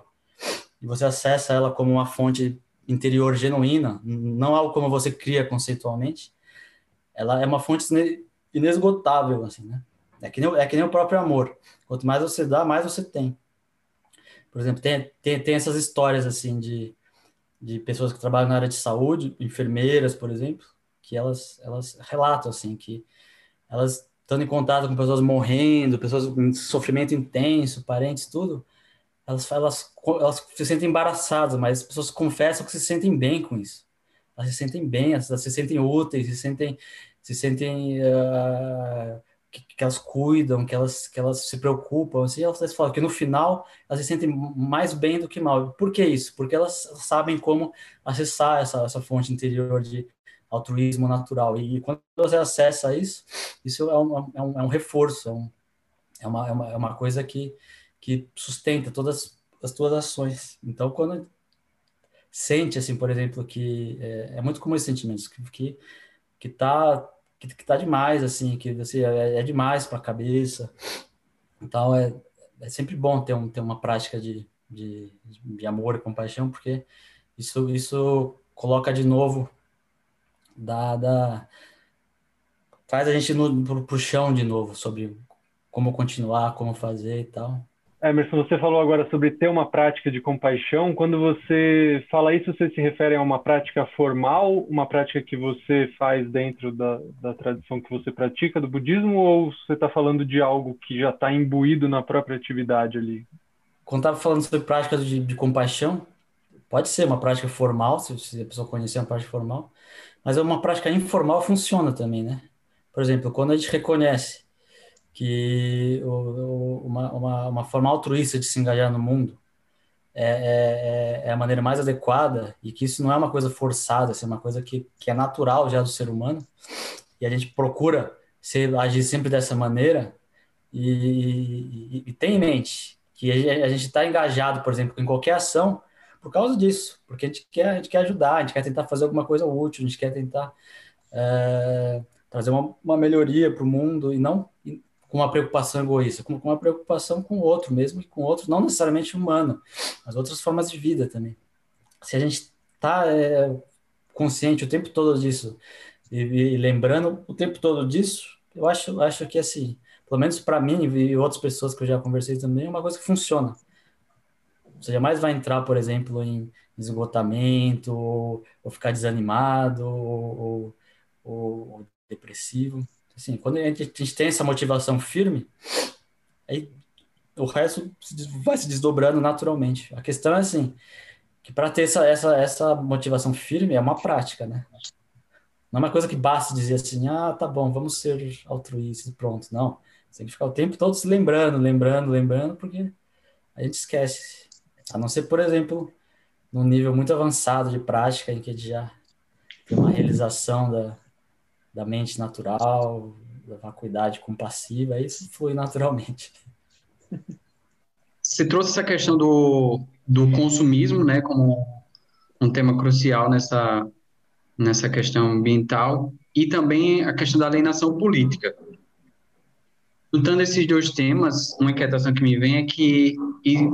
e você acessa ela como uma fonte interior genuína, não algo como você cria conceitualmente, ela é uma fonte inesgotável, assim, né? É que, nem, é que nem o próprio amor. Quanto mais você dá, mais você tem. Por exemplo, tem, tem, tem essas histórias, assim, de, de pessoas que trabalham na área de saúde, enfermeiras, por exemplo, que elas, elas relatam, assim, que elas estando em contato com pessoas morrendo, pessoas em sofrimento intenso, parentes, tudo, elas, elas, elas se sentem embaraçadas, mas as pessoas confessam que se sentem bem com isso. Elas se sentem bem, elas se sentem úteis, se sentem, se sentem uh, que, que, elas cuidam, que elas, que elas se preocupam, assim, elas falam que no final elas se sentem mais bem do que mal. Por que isso? Porque elas sabem como acessar essa, essa fonte interior de altruísmo natural. E quando você acessa isso, isso é um, é um, é um reforço, é, um, é, uma, é, uma, é uma coisa que, que sustenta todas as tuas ações. Então, quando sente, assim, por exemplo, que é, é muito comum esse sentimento, que, que, que tá que, que tá demais, assim, que assim, é, é demais para a cabeça. Então, é, é sempre bom ter, um, ter uma prática de, de, de amor e compaixão, porque isso, isso coloca de novo, da da traz a gente no, pro, pro chão de novo, sobre como continuar, como fazer e tal. Emerson, você falou agora sobre ter uma prática de compaixão. Quando você fala isso, você se refere a uma prática formal, uma prática que você faz dentro da, da tradição que você pratica, do budismo, ou você está falando de algo que já está imbuído na própria atividade ali? Quando estava falando sobre prática de, de, compaixão, pode ser uma prática formal, se, se a pessoa conhecer uma prática formal, mas é uma prática informal funciona também, né? Por exemplo, quando a gente reconhece que uma, uma, uma, forma altruísta de se engajar no mundo é, é, é, a maneira mais adequada e que isso não é uma coisa forçada, assim, é uma coisa que, que é natural já do ser humano. E a gente procura ser, agir sempre dessa maneira e, e, e tem em mente que a gente está engajado, por exemplo, em qualquer ação por causa disso, porque a gente quer, a gente quer ajudar, a gente quer tentar fazer alguma coisa útil, a gente quer tentar é, trazer uma, uma melhoria para o mundo e não com uma preocupação egoísta, com, com uma preocupação com o outro mesmo e com outros, não necessariamente humano, mas outras formas de vida também. Se a gente está é, consciente o tempo todo disso e, e, lembrando o tempo todo disso, eu acho, acho que assim, pelo menos para mim e outras pessoas que eu já conversei também, é uma coisa que funciona. Você jamais vai entrar, por exemplo, em esgotamento, ou, ou ficar desanimado, ou, ou, ou depressivo. Assim, quando a gente, a gente tem essa motivação firme, aí o resto vai se desdobrando naturalmente. A questão é assim, que para ter essa, essa, essa motivação firme é uma prática, né? Não é uma coisa que basta dizer assim, ah, tá bom, vamos ser altruístas, pronto. Não, você tem que ficar o tempo todo se lembrando, lembrando, lembrando, porque a gente esquece. A não ser, por exemplo, num nível muito avançado de prática, em que já tem uma realização da, da mente natural, da vacuidade compassiva, isso flui naturalmente. Você trouxe essa questão do, do consumismo, né, como um tema crucial nessa, nessa questão ambiental, e também a questão da alienação política. Juntando esses dois temas, uma inquietação que me vem é que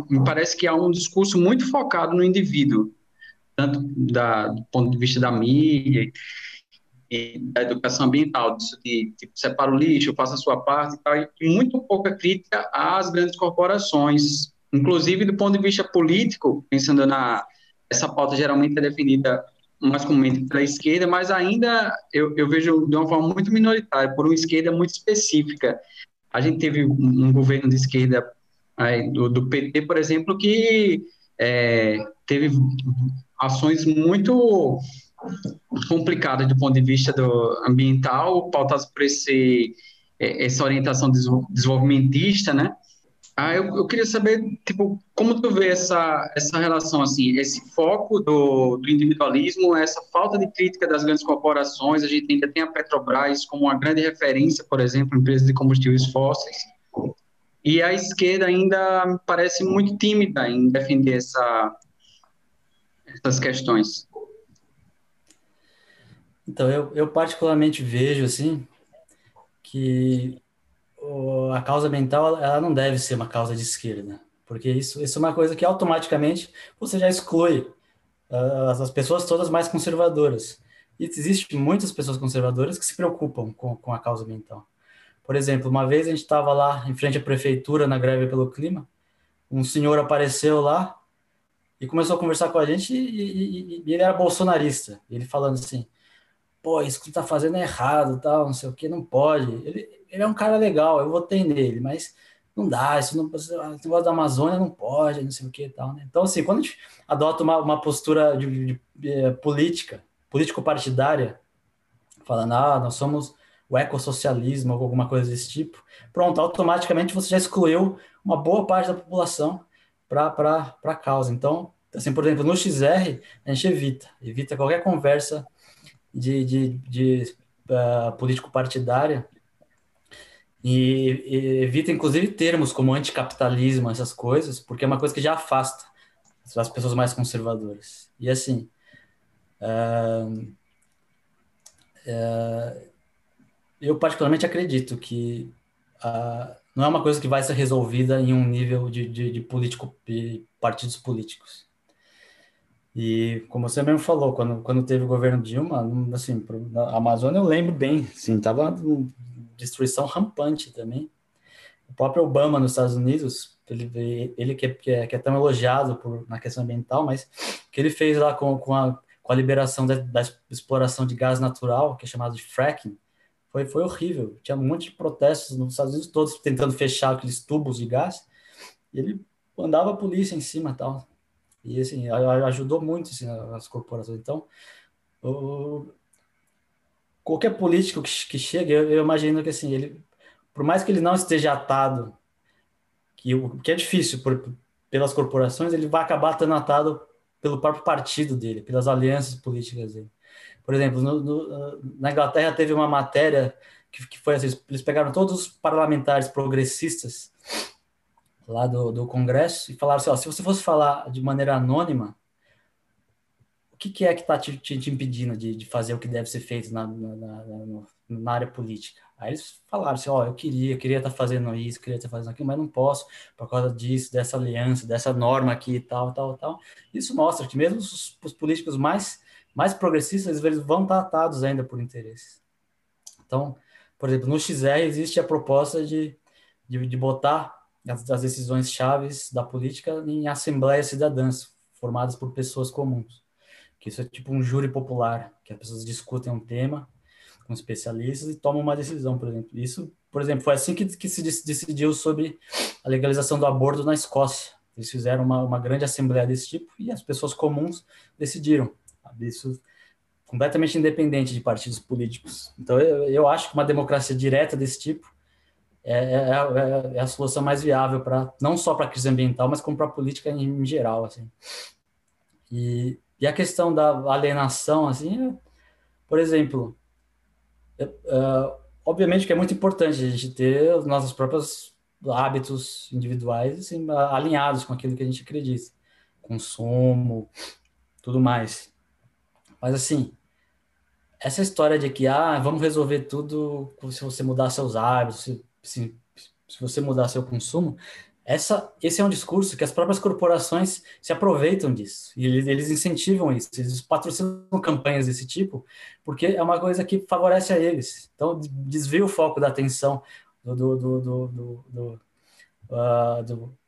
me parece que há um discurso muito focado no indivíduo, tanto da, do ponto de vista da mídia da educação ambiental, disso de tipo, separa o lixo, faça a sua parte e tal, e muito pouca crítica às grandes corporações, inclusive do ponto de vista político, pensando na essa pauta geralmente é definida mais comumente pela esquerda, mas ainda eu, eu vejo de uma forma muito minoritária, por uma esquerda muito específica. A gente teve um governo de esquerda aí, do, do PT, por exemplo, que é, teve ações muito complicada do ponto de vista do ambiental, pautadas por esse, é, essa orientação desenvolvimentista, né? Ah, eu, eu, queria saber, tipo, como tu vê essa, essa relação, assim, esse foco do, do individualismo, essa falta de crítica das grandes corporações, a gente ainda tem a Petrobras como uma grande referência, por exemplo, empresa de combustíveis fósseis, e a esquerda ainda parece muito tímida em defender essa, essas questões. Então, eu, eu particularmente vejo, assim, que a causa ambiental, ela não deve ser uma causa de esquerda, porque isso, isso é uma coisa que automaticamente você já exclui uh, as pessoas todas mais conservadoras. E existem muitas pessoas conservadoras que se preocupam com, com a causa ambiental. Por exemplo, uma vez a gente estava lá em frente à prefeitura na greve pelo clima, um senhor apareceu lá e começou a conversar com a gente e, e, e ele era bolsonarista. Ele falando assim, pô, isso que tu tá fazendo é errado, tal, não sei o que, não pode. Ele, ele é um cara legal, eu votei nele, mas não dá, isso não, esse negócio da Amazônia não pode, não sei o que e tal, né? Então, assim, quando a gente adota uma, uma postura de, de, de, política, político-partidária, falando, ah, nós somos o ecossocialismo ou alguma coisa desse tipo, pronto, automaticamente você já excluiu uma boa parte da população para a causa. Então, assim, por exemplo, no XR, a gente evita, evita qualquer conversa de, de, de uh, político-partidária e, e, evita, inclusive, termos como anticapitalismo, essas coisas, porque é uma coisa que já afasta as pessoas mais conservadoras. E, assim, uh, uh, eu particularmente acredito que uh, não é uma coisa que vai ser resolvida em um nível de, de, de político, de partidos políticos. E como você mesmo falou, quando, quando teve o governo Dilma, assim, na Amazônia eu lembro bem, assim, tava destruição rampante também. O próprio Obama nos Estados Unidos, ele, ele que, é, que, é, que é tão elogiado por, na questão ambiental, mas que ele fez lá com, com, a, com a liberação da, da exploração de gás natural, que é chamado de fracking, foi, foi horrível. Tinha um monte de protestos nos Estados Unidos, todos tentando fechar aqueles tubos de gás. E ele mandava a polícia em cima tal. E assim, ajudou muito assim, as corporações. Então, o, qualquer político que, que chegue, eu, eu, imagino que assim, ele, por mais que ele não esteja atado, que, que é difícil por, pelas corporações, ele vai acabar estando atado pelo próprio partido dele, pelas alianças políticas dele. Por exemplo, no, no, na Inglaterra teve uma matéria que, que foi assim, eles pegaram todos os parlamentares progressistas lá do, do Congresso e falaram assim, ó, se você fosse falar de maneira anônima, o que, que é que está te, te, te, impedindo de, de fazer o que deve ser feito na, na, na, na área política? Aí eles falaram assim, ó, eu queria, queria estar tá fazendo isso, queria estar tá fazendo aquilo, mas não posso por causa disso, dessa aliança, dessa norma aqui e tal, tal, tal. Isso mostra que mesmo os, os políticos mais mais progressistas, eles vão estar atados ainda por interesses. Então, por exemplo, no XR existe a proposta de, de, de botar as, as decisões chaves da política em assembleias cidadãs, formadas por pessoas comuns. Que isso é tipo um júri popular, que as pessoas discutem um tema com especialistas e tomam uma decisão, por exemplo. Isso, por exemplo, foi assim que, que se decidiu sobre a legalização do aborto na Escócia. Eles fizeram uma, uma grande assembleia desse tipo e as pessoas comuns decidiram. Isso completamente independente de partidos políticos. Então, eu, eu acho que uma democracia direta desse tipo é, é, é a solução mais viável para não só para a crise ambiental, mas como para a política em, em, geral, assim. E, e a questão da alienação, assim, é, por exemplo, é, é, obviamente que é muito importante a gente ter os nossos próprios hábitos individuais assim, alinhados com aquilo que a gente acredita, consumo, tudo mais. Mas assim, essa história de que ah, vamos resolver tudo se você mudar seus hábitos, se, se você mudar seu consumo, essa, esse é um discurso que as próprias corporações se aproveitam disso e eles, incentivam isso, eles patrocinam campanhas desse tipo, porque é uma coisa que favorece a eles. Então, desvia o foco da atenção do, do, do, do, do, uh, do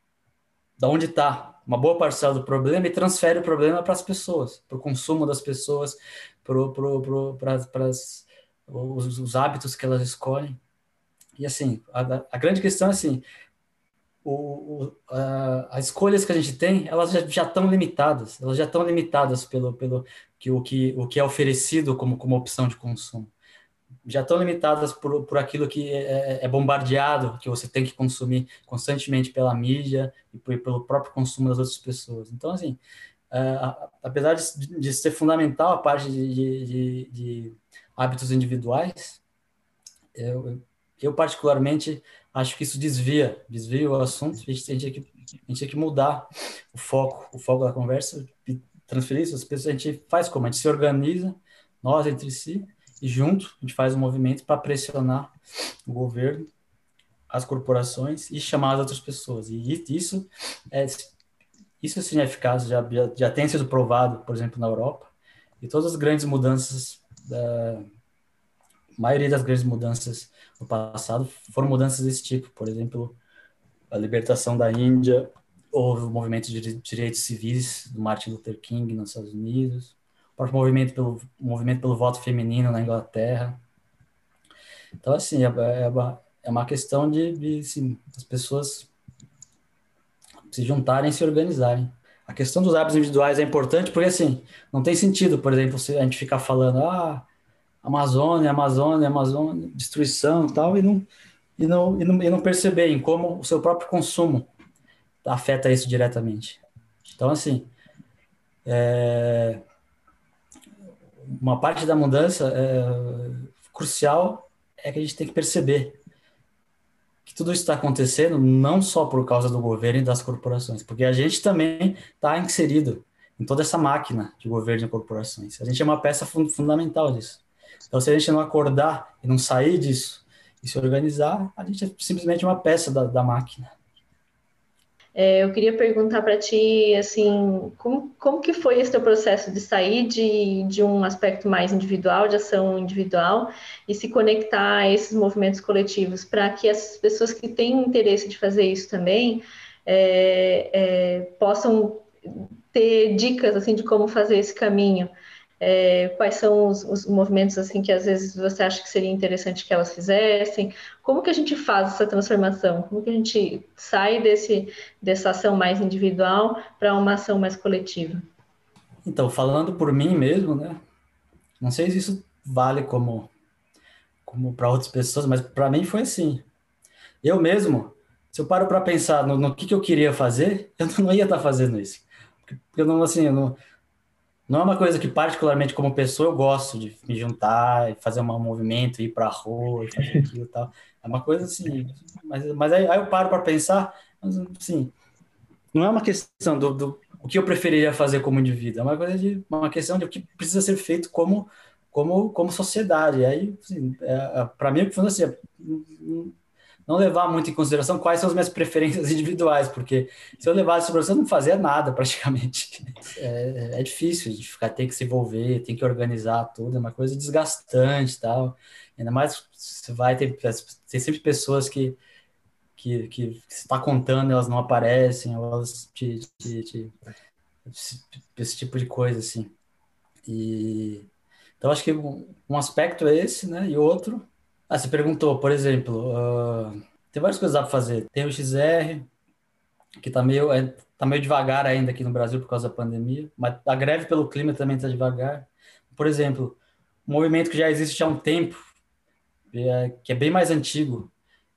da onde está uma boa parcela do problema e transfere o problema para as pessoas, para o consumo das pessoas, para os, os hábitos que elas escolhem. E assim, a, a grande questão é assim, o, o, a, as escolhas que a gente tem, elas já, estão limitadas, elas já estão limitadas pelo, pelo que, o, que, o que é oferecido como, como opção de consumo já estão limitadas por, por aquilo que é, é, é, bombardeado, que você tem que consumir constantemente pela mídia e por, pelo próprio consumo das outras pessoas. Então, assim, apesar de, de, ser fundamental a parte de, de, de hábitos individuais, eu, eu, particularmente acho que isso desvia, desvia o assunto, a gente, tem que, a gente tem que mudar o foco, o foco da conversa, transferir isso, as pessoas, a gente faz como? A gente se organiza, nós entre si, e junto a gente faz um movimento para pressionar o governo, as corporações e chamar as outras pessoas. E isso é isso é eficaz, já, já, já tem sido provado, por exemplo, na Europa. E todas as grandes mudanças, da, maioria das grandes mudanças no passado foram mudanças desse tipo. Por exemplo, a libertação da Índia, houve o movimento de direitos civis do Martin Luther King nos Estados Unidos, o próprio movimento pelo, movimento pelo voto feminino na Inglaterra. Então, assim, é, é, uma, é uma questão de, de assim, as pessoas se juntarem e se organizarem. A questão dos hábitos individuais é importante porque, assim, não tem sentido, por exemplo, se a gente ficar falando, ah, Amazônia, Amazônia, Amazônia, destruição e tal, e não, e não, e não, e não perceber em como o seu próprio consumo afeta isso diretamente. Então, assim, é, uma parte da mudança é, crucial é que a gente tem que perceber que tudo isso está acontecendo não só por causa do governo e das corporações, porque a gente também está inserido em toda essa máquina de governo e corporações. A gente é uma peça fundamental disso. Então, se a gente não acordar e não sair disso e se organizar, a gente é simplesmente uma peça da, da máquina. É, eu queria perguntar para ti, assim, como, como que foi esse teu processo de sair de, de um aspecto mais individual, de ação individual, e se conectar a esses movimentos coletivos, para que as pessoas que têm interesse de fazer isso também é, é, possam ter dicas, assim, de como fazer esse caminho é, quais são os, os, movimentos assim que às vezes você acha que seria interessante que elas fizessem? Como que a gente faz essa transformação? Como que a gente sai desse, dessa ação mais individual para uma ação mais coletiva? Então, falando por mim mesmo, né? Não sei se isso vale como como para outras pessoas, mas para mim foi assim. Eu mesmo, se eu paro para pensar no, no que, que eu queria fazer, eu não ia estar tá fazendo isso. Porque eu não assim, eu não, não é uma coisa que, particularmente como pessoa, eu gosto de me juntar e fazer um movimento, ir para a rua e fazer aquilo e tal. É uma coisa assim. Mas, mas aí, aí eu paro para pensar, assim, não é uma questão do, do o que eu preferiria fazer como indivíduo, é uma coisa de uma questão de o que precisa ser feito como como como sociedade. E aí, assim, é, é para mim, funciona assim, é, não levar muito em consideração quais são as minhas preferências individuais, porque se eu levasse isso para você, eu não fazia nada praticamente. É, é difícil de ficar, tem que se envolver, tem que organizar tudo, é uma coisa desgastante tal. Ainda mais você vai ter, tem sempre pessoas que que, que está contando elas não aparecem, elas te, te, te, esse, esse tipo de coisa assim. E então acho que um aspecto é esse, né? E outro ah, você perguntou, por exemplo, uh, tem várias coisas para fazer. Tem o XR, que está meio, é, tá meio devagar ainda aqui no Brasil por causa da pandemia, mas a greve pelo clima também está devagar. Por exemplo, um movimento que já existe há um tempo, é, que é bem mais antigo,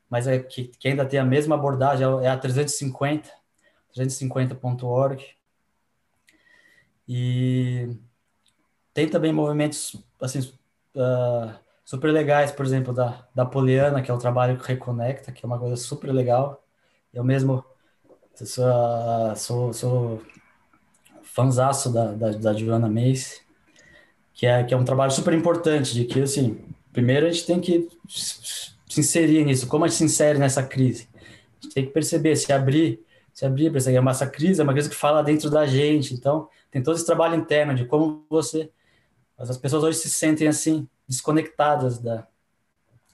mas é, que, que ainda tem a mesma abordagem, é a 350, 350.org. E tem também movimentos assim, uh, super legais, por exemplo, da, da Poliana, que é o trabalho que reconecta, que é uma coisa super legal. Eu mesmo sou, sou, sou da, da, da Joanna Mace, que é, que é um trabalho super importante, de que, assim, primeiro a gente tem que se inserir nisso, como a gente se insere nessa crise. A gente tem que perceber, se abrir, se abrir para essa crise, é uma coisa que fala dentro da gente, então tem todo esse trabalho interno de como você... As pessoas hoje se sentem assim, desconectadas da,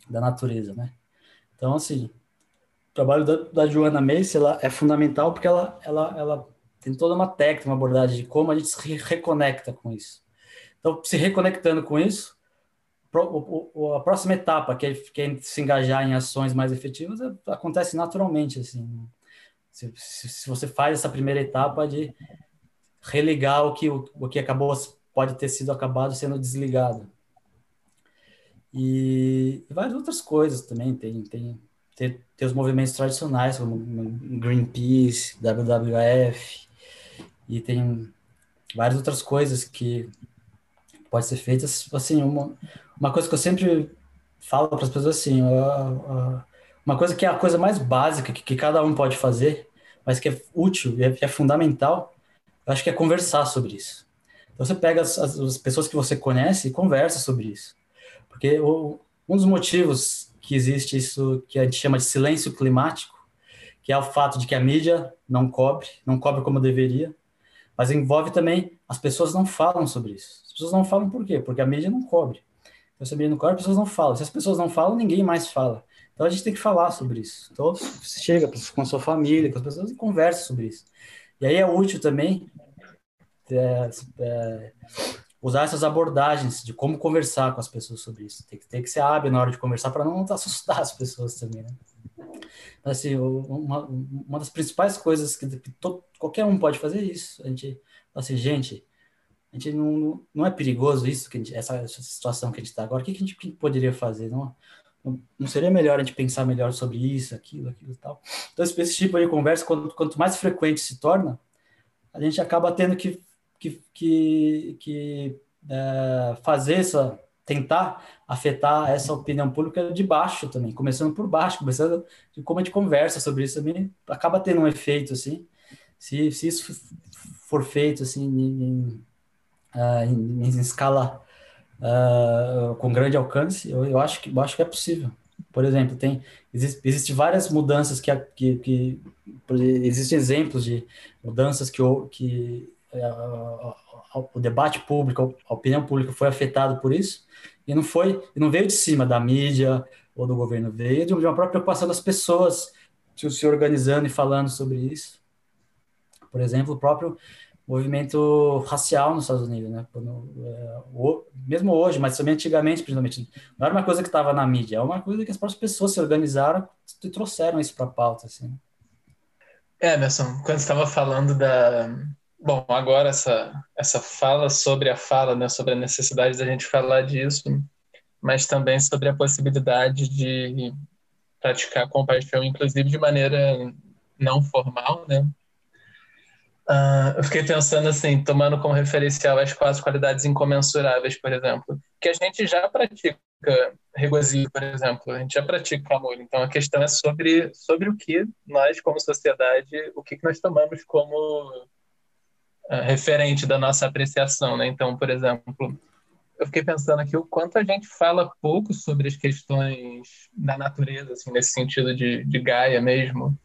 da natureza, né? Então, assim, o trabalho da, da Joana Macy ela é fundamental porque ela, ela, ela tem toda uma técnica, uma abordagem de como a gente se reconecta com isso. Então, se reconectando com isso, a próxima etapa, que é, que é se engajar em ações mais efetivas, é, acontece naturalmente, assim. Se, se, você faz essa primeira etapa de religar o que, o, o que acabou, pode ter sido acabado sendo desligado. E, e várias outras coisas também. Tem, tem, tem, tem, os movimentos tradicionais, como Greenpeace, WWF, e tem várias outras coisas que pode ser feitas. Assim, uma, uma coisa que eu sempre falo para as pessoas assim, uma coisa que é a coisa mais básica que, que cada um pode fazer, mas que é útil e é, é fundamental, eu acho que é conversar sobre isso. Então você pega as, as pessoas que você conhece e conversa sobre isso. Porque o, um dos motivos que existe isso que a gente chama de silêncio climático, que é o fato de que a mídia não cobre, não cobre como deveria, mas envolve também as pessoas não falam sobre isso. As pessoas não falam por quê? Porque a mídia não cobre. Então, se a mídia não cobre, as pessoas não falam. Se as pessoas não falam, ninguém mais fala. Então a gente tem que falar sobre isso. Então você chega com a sua família, com as pessoas e conversa sobre isso. E aí é útil também é, é, usar essas abordagens de como conversar com as pessoas sobre isso. Tem que, tem que ser hábil na hora de conversar para não assustar as pessoas também, né? Assim, uma, uma das principais coisas que, todo, qualquer um pode fazer é isso. A gente, assim, gente, a gente não, não é perigoso isso, que gente, essa, essa, situação que a gente está agora? O que, que a gente poderia fazer? Não, não seria melhor a gente pensar melhor sobre isso, aquilo, aquilo e tal? Então, esse tipo de conversa, quanto, quanto mais frequente se torna, a gente acaba tendo que, que, que, que é, fazer essa, tentar afetar essa opinião pública de baixo também, começando por baixo, começando de como a gente conversa sobre isso também, acaba tendo um efeito, assim, se, se isso for feito, assim, em, em, em, em escala uh, com grande alcance, eu, eu, acho que, eu acho que é possível. Por exemplo, tem existe, existe várias mudanças que, que, que existem exemplos de mudanças que, que o debate público, a opinião pública foi afetado por isso e não foi, não veio de cima da mídia ou do governo, veio de uma própria preocupação das pessoas se organizando e falando sobre isso. Por exemplo, o próprio movimento racial nos Estados Unidos, né? É, mesmo hoje, mas também antigamente, principalmente, não era uma coisa que estava na mídia, é uma coisa que as próprias pessoas se organizaram e trouxeram isso para a pauta, assim. É, Emerson, quando estava falando da, bom, agora essa essa fala sobre a fala, né, sobre a necessidade da gente falar disso, mas também sobre a possibilidade de praticar compaixão, inclusive de maneira não formal, né? Uh, eu fiquei pensando assim, tomando como referencial as quatro qualidades incomensuráveis, por exemplo, que a gente já pratica regozijo, por exemplo, a gente já pratica amor. Então a questão é sobre sobre o que nós, como sociedade, o que nós tomamos como uh, referente da nossa apreciação, né? Então, por exemplo, eu fiquei pensando aqui o quanto a gente fala pouco sobre as questões da natureza, assim, nesse sentido de, de Gaia mesmo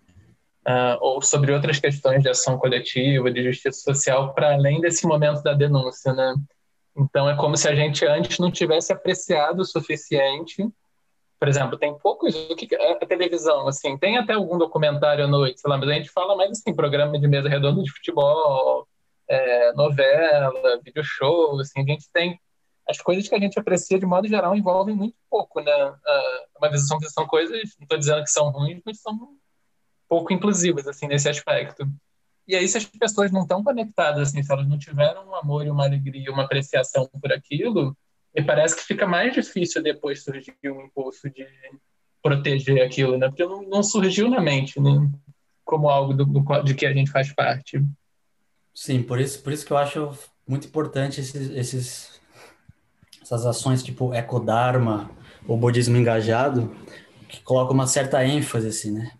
uh, ou sobre outras questões de ação coletiva, de justiça social, para além desse momento da denúncia, né? Então é como se a gente antes não tivesse apreciado o suficiente. Por exemplo, tem poucos o que a televisão, assim, tem até algum documentário à noite, sei lá, mas a gente fala mais assim, programa de mesa redonda de futebol, é, novela, video show, assim, a gente tem as coisas que a gente aprecia de modo geral envolvem muito pouco, né? Uh, uma visão que são coisas, não estou dizendo que são ruins, mas são pouco inclusivas, assim, nesse aspecto. E aí, se as pessoas não estão conectadas, assim, se elas não tiveram um amor e uma alegria, uma apreciação por aquilo, me parece que fica mais difícil depois surgir um impulso de proteger aquilo, né? Porque não, não surgiu na mente, né? Como algo do, do, de que a gente faz parte. Sim, por isso, por isso que eu acho muito importante esses, esses essas ações tipo ecodharma ou budismo engajado, que colocam uma certa ênfase, assim, né?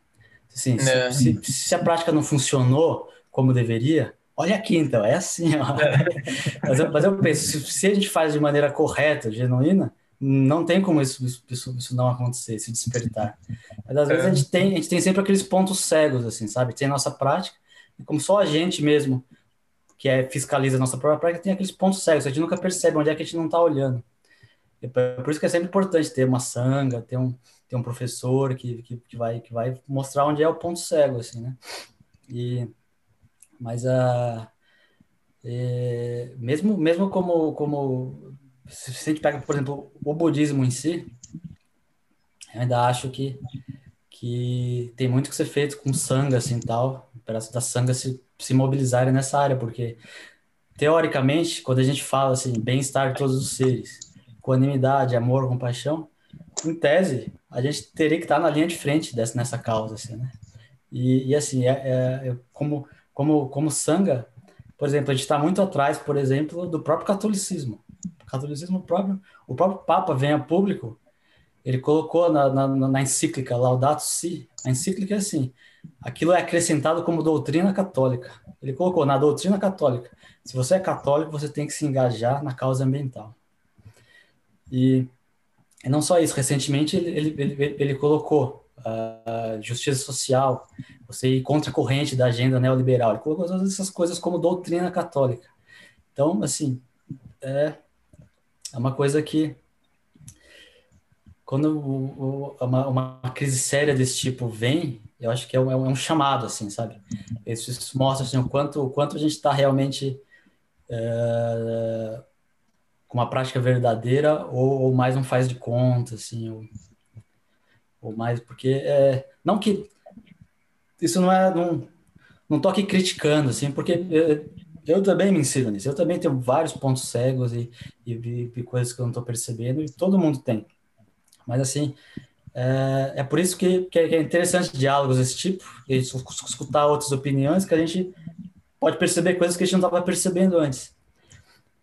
Assim, é. se, se, se, a prática não funcionou como deveria, olha aqui então, é assim. Ó. É. Mas, eu, mas, eu, penso, se, a gente faz de maneira correta, genuína, não tem como isso, isso, isso não acontecer, se despertar. Mas às vezes a gente, tem, a gente tem sempre aqueles pontos cegos, assim, sabe? Tem a nossa prática, e como só a gente mesmo, que é, fiscaliza a nossa própria prática, tem aqueles pontos cegos, a gente nunca percebe onde é que a gente não está olhando. Por isso que é sempre importante ter uma sanga, ter um, tem um professor que, que, que, vai, que vai mostrar onde é o ponto cego, assim, né? E, mas a é, mesmo mesmo como como se a gente pega por exemplo o budismo em si eu ainda acho que que tem muito que ser feito com sanga assim tal para da sanga se, se mobilizarem nessa área porque teoricamente quando a gente fala assim bem-estar de todos os seres equanimidade amor compaixão em tese, a gente teria que estar na linha de frente dessa, nessa causa, assim, né? E, e assim, é, é, é, como, como, como sanga, por exemplo, a gente está muito atrás, por exemplo, do próprio catolicismo. O catolicismo próprio, o próprio Papa vem a público, ele colocou na, na, na encíclica Laudato Si, a encíclica é assim, aquilo é acrescentado como doutrina católica. Ele colocou na doutrina católica, se você é católico, você tem que se engajar na causa ambiental. E e não só isso, recentemente ele, ele, ele, ele colocou uh, justiça social, você ir contra a corrente da agenda neoliberal, ele colocou todas essas coisas como doutrina católica. Então, assim, é, é uma coisa que quando uma, uma, crise séria desse tipo vem, eu acho que é um, é um chamado, assim, sabe? Isso, isso mostra assim, o, quanto, o quanto a gente está realmente é, com uma prática verdadeira ou, ou, mais um faz de conta, assim, ou, ou mais porque é, não que isso não é não não tô aqui criticando assim, porque é, eu também me ensino nisso. Eu também tenho vários pontos cegos e, e, e coisas que eu não estou percebendo, e todo mundo tem. Mas, assim, é, é por isso que, que é interessante diálogos desse tipo, e escutar outras opiniões, que a gente pode perceber coisas que a gente não estava percebendo antes.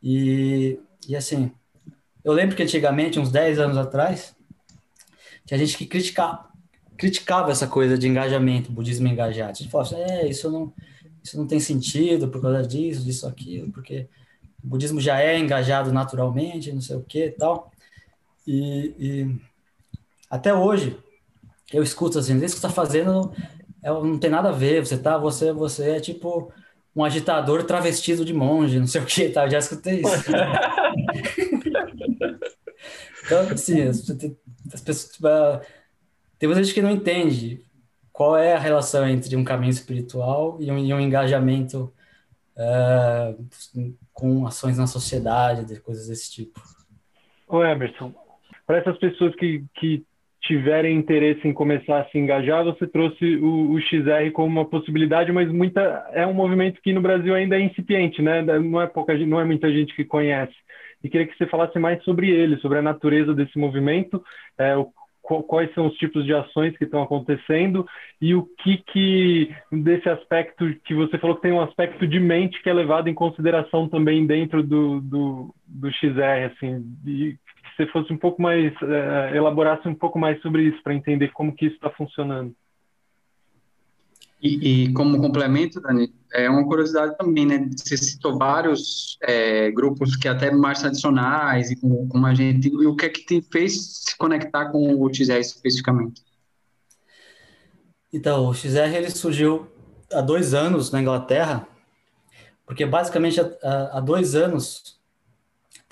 E, e, assim, eu lembro que antigamente, uns 10 anos atrás, tinha gente que criticava, criticava essa coisa de engajamento, budismo engajado. A gente falava assim, é, isso não isso não tem sentido por causa disso, disso, aquilo, porque o budismo já é engajado naturalmente, não sei o que e tal. E, até hoje eu escuto assim, isso que você está fazendo é, não tem nada a ver, você tá, você, você é tipo um agitador travestido de monge, não sei o que, tá? Eu já escutei isso. então, assim, as, as pessoas, tipo, tem muita gente que não entende qual é a relação entre um caminho espiritual e um, e um engajamento uh, com ações na sociedade, coisas desse tipo. Ô Emerson, para essas pessoas que, que tiverem interesse em começar a se engajar, você trouxe o, o, XR como uma possibilidade, mas muita é um movimento que no Brasil ainda é incipiente, né? Não é pouca, não é muita gente que conhece. E queria que você falasse mais sobre ele, sobre a natureza desse movimento, é, o, quais são os tipos de ações que estão acontecendo e o que que desse aspecto que você falou que tem um aspecto de mente que é levado em consideração também dentro do, do, do XR, assim, e você fosse um pouco mais, é, elaborasse um pouco mais sobre isso para entender como que isso está funcionando. E, e, como complemento, Dani, é uma curiosidade também, né? Você citou vários é, grupos que até mais tradicionais e com, com a gente. E o que é que te fez se conectar com o XR especificamente? Então, o XR ele surgiu há dois anos na Inglaterra, porque basicamente há, há dois anos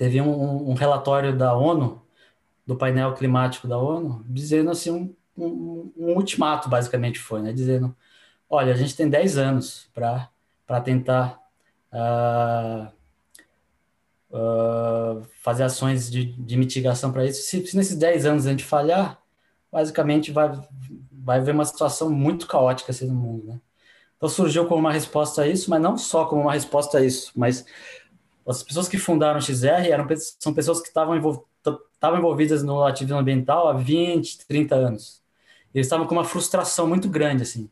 teve um, um, relatório da ONU, do painel climático da ONU, dizendo assim um, um, um ultimato, basicamente foi, né? Dizendo olha, a gente tem 10 anos para tentar uh, uh, fazer ações de, de mitigação para isso. Se, se, nesses 10 anos a gente falhar, basicamente vai, vai haver uma situação muito caótica assim no mundo. Né? Então surgiu como uma resposta a isso, mas não só como uma resposta a isso, mas as pessoas que fundaram o XR eram, são pessoas que estavam estavam envolvidas no ativismo ambiental há 20, 30 anos. Eles estavam com uma frustração muito grande, assim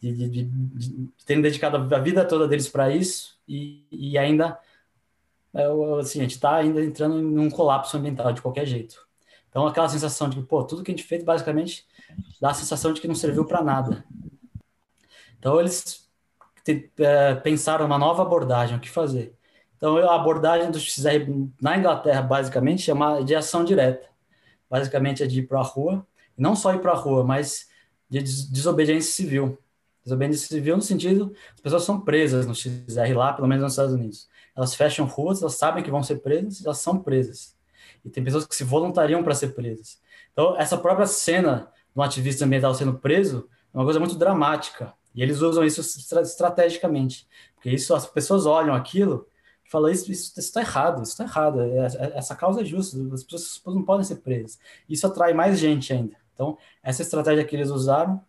de, de, de, de terem dedicado a vida toda deles para isso e, e ainda é, assim, a gente está ainda entrando em um colapso ambiental de qualquer jeito. Então, aquela sensação de que, pô, tudo que a gente fez basicamente dá a sensação de que não serviu para nada. Então, eles te, é, pensaram uma nova abordagem, o que fazer. Então, a abordagem do XR na Inglaterra, basicamente, chama de ação direta. Basicamente, é de ir para a rua, não só ir para a rua, mas de desobediência civil. Desobediência civil no sentido, as pessoas são presas no XR lá, pelo menos nos Estados Unidos. Elas fecham ruas, elas sabem que vão ser presas, elas são presas. E tem pessoas que se voluntariam para ser presas. Então, essa própria cena de um ativista ambiental sendo preso é uma coisa muito dramática. E eles usam isso estrategicamente. Porque isso, as pessoas olham aquilo e falam: Isso está errado, isso está errado. É, é, essa causa é justa, as pessoas não podem ser presas. Isso atrai mais gente ainda. Então, essa estratégia que eles usaram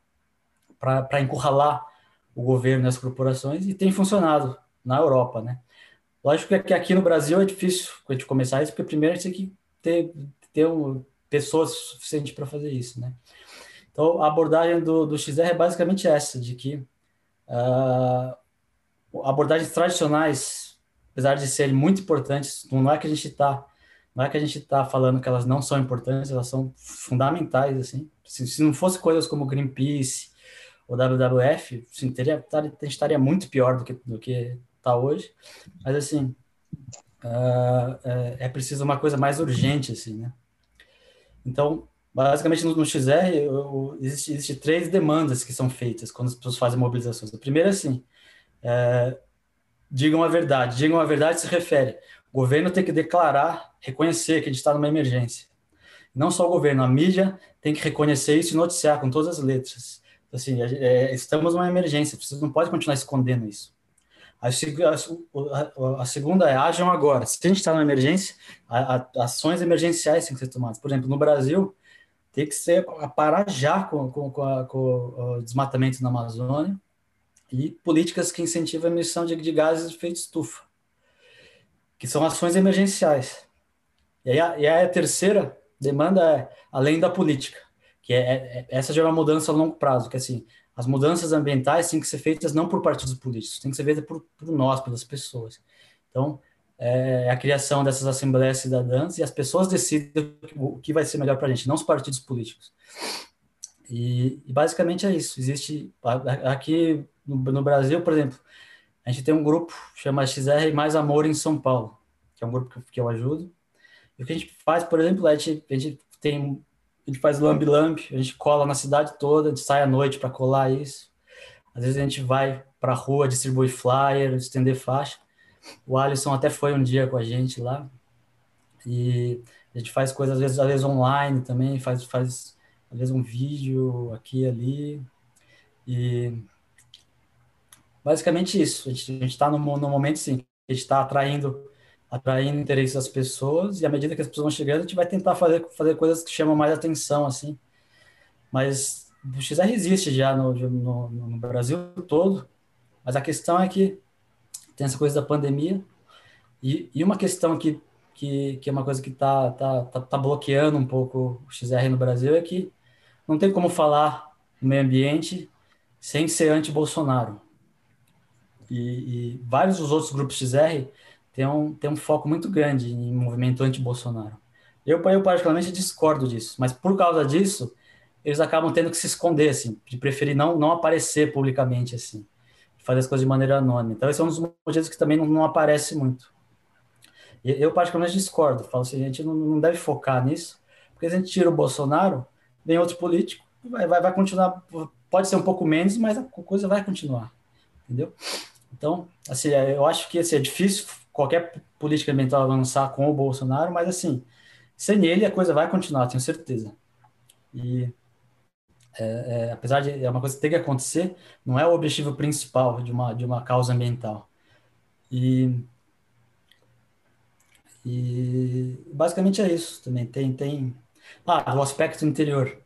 para encurralar o governo e as corporações e tem funcionado na Europa, né? Lógico que aqui no Brasil é difícil a gente começar isso, porque primeiro a gente tem que ter, ter um, pessoas suficientes para fazer isso, né? Então, a abordagem do, do XR é basicamente essa, de que uh, abordagens tradicionais, apesar de serem muito importantes, não é que a gente está não é que a gente está falando que elas não são importantes, elas são fundamentais, assim. Se, se não fosse coisas como Greenpeace, o WWF, assim, teria, estaria muito pior do que do que está hoje. Mas assim, uh, é, é, preciso uma coisa mais urgente, assim, né? Então, basicamente no, no XR eu, existe, existe três demandas que são feitas quando as pessoas fazem mobilizações. A primeira assim, é, digam a verdade. Digam a verdade se refere. O governo tem que declarar, reconhecer que a gente está numa emergência. Não só o governo, a mídia tem que reconhecer isso e noticiar com todas as letras. Assim, é, estamos numa emergência, você não pode continuar escondendo isso. A, a, a segunda é ajam agora. Se a gente está numa emergência, a, ações emergenciais têm que ser tomadas. Por exemplo, no Brasil, tem que ser parar já com, com, com, com o desmatamento na Amazônia e políticas que incentivam a emissão de, de gases de efeito estufa, que são ações emergenciais. E aí a, e aí a terceira demanda é, além da política, que é, é, é, essa já é uma mudança a longo prazo, que assim, as mudanças ambientais têm que ser feitas não por partidos políticos, têm que ser feitas por, por nós, pelas pessoas. Então, é a criação dessas assembleias cidadãs e as pessoas decidem o que vai ser melhor para a gente, não os partidos políticos. E, e, basicamente é isso. Existe aqui no, no, Brasil, por exemplo, a gente tem um grupo chama XR Mais Amor em São Paulo, que é um grupo que, que eu ajudo. E o que a gente faz, por exemplo, é a gente, a gente tem a gente faz lambe-lambe, a gente cola na cidade toda, a gente sai à noite para colar isso. Às vezes a gente vai para a rua, distribui flyer, estender faixa. O Alisson até foi um dia com a gente lá. E a gente faz coisas, às vezes, às vezes online também, faz, faz às vezes um vídeo aqui e ali. E basicamente isso. A gente está no, no momento, sim, a gente está atraindo atraindo interesse das pessoas e à medida que as pessoas vão chegando a gente vai tentar fazer fazer coisas que chamam mais atenção assim mas o XR existe já no, no, no Brasil todo mas a questão é que tem essa coisa da pandemia e, e uma questão que, que, que é uma coisa que está tá, tá, tá bloqueando um pouco o XR no Brasil é que não tem como falar no meio ambiente sem ser anti-Bolsonaro. E, e, vários dos outros grupos XR têm um, têm um foco muito grande em movimento anti-Bolsonaro. Eu, eu, particularmente, discordo disso, mas por causa disso, eles acabam tendo que se esconder, assim, de preferir não, não aparecer publicamente, assim fazer as coisas de maneira anônima. Então, esse é um dos motivos que também não, não aparece muito. Eu, particularmente, discordo. Falo assim, a gente não, não, deve focar nisso, porque se a gente tira o Bolsonaro, vem outro político, vai, vai, vai continuar, pode ser um pouco menos, mas a coisa vai continuar, entendeu? Então, assim, é, eu acho que assim, é difícil qualquer política ambiental avançar com o Bolsonaro, mas assim, sem ele a coisa vai continuar, tenho certeza. E é, é, apesar de é uma coisa que tem que acontecer, não é o objetivo principal de uma, de uma causa ambiental. E, e basicamente é isso também. Tem, tem ah, o aspecto interior.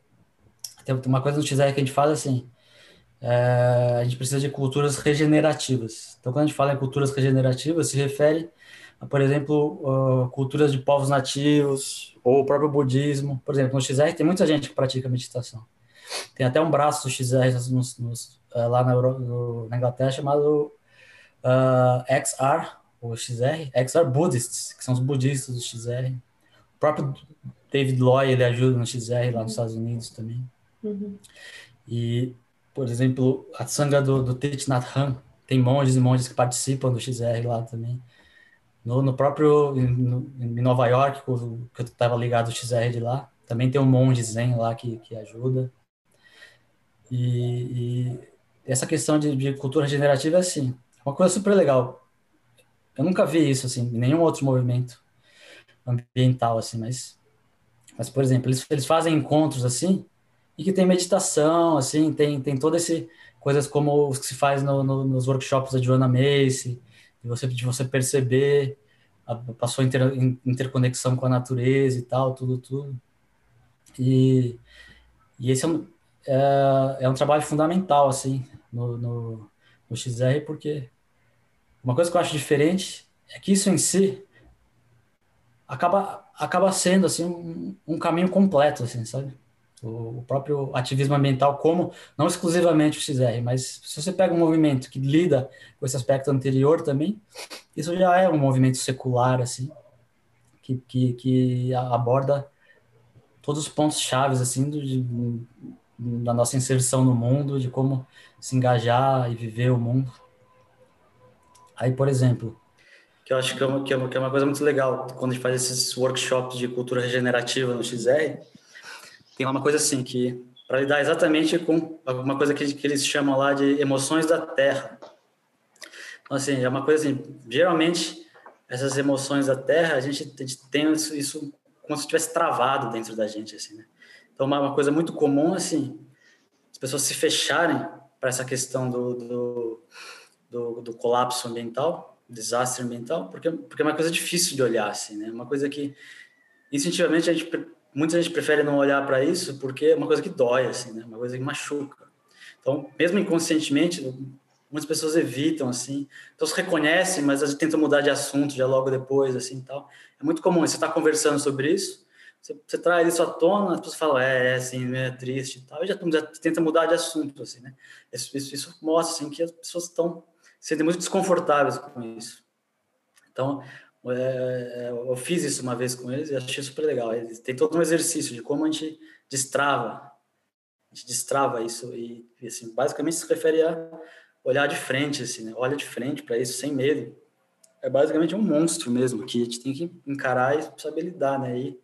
Tem uma coisa no XR que a gente fala assim, é, a gente precisa de culturas regenerativas. Então, quando a gente fala em culturas regenerativas, se refere a, por exemplo, uh, culturas de povos nativos ou o próprio budismo. Por exemplo, no XR tem muita gente que pratica meditação. Tem até um braço do XR nos, nos, uh, lá na, no, na, Inglaterra chamado uh, XR, ou XR, XR Buddhists, que são os budistas do XR. O próprio David Loy, ele ajuda no XR lá nos Estados Unidos também. Uhum. E, por exemplo, a Sangha do, do Thich Nhat Hanh, tem monges e monges que participam do XR lá também. No, no próprio, em Nova York, que eu estava ligado ao XR de lá, também tem um monge zen lá que, que ajuda. E, e essa questão de, de, cultura regenerativa é assim, uma coisa super legal. Eu nunca vi isso assim, em nenhum outro movimento ambiental assim, mas mas por exemplo, eles, eles fazem encontros assim e que tem meditação, assim, tem tem toda esse coisas como os que se faz no, no, nos workshops da Joanna Macy, de você de você perceber a, a sua inter, interconexão com a natureza e tal, tudo tudo. E, e esse é um, é, é um trabalho fundamental, assim, no, no, no XR, porque uma coisa que eu acho diferente é que isso em si acaba, acaba sendo, assim, um, um caminho completo, assim, sabe? O, próprio ativismo ambiental como, não exclusivamente o XR, mas se você pega um movimento que lida com esse aspecto anterior também, isso já é um movimento secular, assim, que, que, que aborda todos os pontos chaves, assim, do, de, da nossa inserção no mundo, de como se engajar e viver o mundo. Aí, por exemplo, que eu acho que é uma, que é uma, que é uma coisa muito legal, quando a gente faz esses workshops de cultura regenerativa no XR, tem uma coisa assim, que para lidar exatamente com uma coisa que, que eles chamam lá de emoções da terra. Então, assim, é uma coisa assim, geralmente, essas emoções da terra, a gente, a gente tem isso, isso como se estivesse travado dentro da gente, assim, né? Então, uma coisa muito comum, assim, as pessoas se fecharem para essa questão do, do, do, do, colapso ambiental, desastre ambiental, porque, porque é uma coisa difícil de olhar, assim, né? Uma coisa que, instintivamente, a gente, muita gente prefere não olhar para isso porque é uma coisa que dói, assim, né? Uma coisa que machuca. Então, mesmo inconscientemente, muitas pessoas evitam, assim. Então, se reconhecem, mas a gente tenta mudar de assunto já logo depois, assim, tal. É muito comum, você está conversando sobre isso, você, você, traz isso à tona, as pessoas falam, é, é assim, é triste e tal, e já, já tenta mudar de assunto, assim, né? Isso, isso, isso mostra, assim, que as pessoas estão sendo muito desconfortáveis com isso. Então, é, eu fiz isso uma vez com eles e achei super legal. Eles, tem todo um exercício de como a gente destrava, a gente destrava isso e, assim, basicamente se refere a olhar de frente, assim, né? olha de frente para isso sem medo. É basicamente um monstro mesmo que a gente tem que encarar e saber lidar, né? E,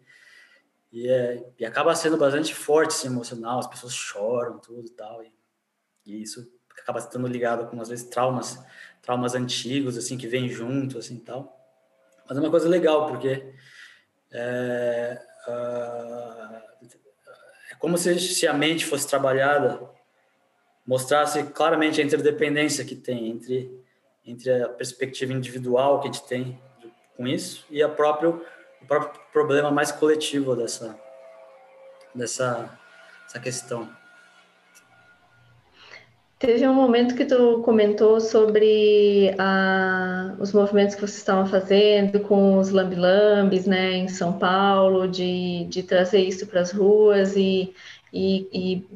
e, é, e acaba sendo bastante forte, assim, emocional. As pessoas choram, tudo tal. E, e isso acaba estando ligado com às vezes traumas, traumas antigos, assim, que vêm junto, assim, tal. Mas é uma coisa legal porque é, uh, é como se, se a mente fosse trabalhada mostrasse claramente a interdependência que tem entre entre a perspectiva individual que a gente tem com isso e a próprio o próprio problema mais coletivo dessa dessa essa questão. Teve um momento que tu comentou sobre ah, os movimentos que vocês estavam fazendo com os lambilambes, né, em São Paulo, de, de trazer isso para as ruas e, e, e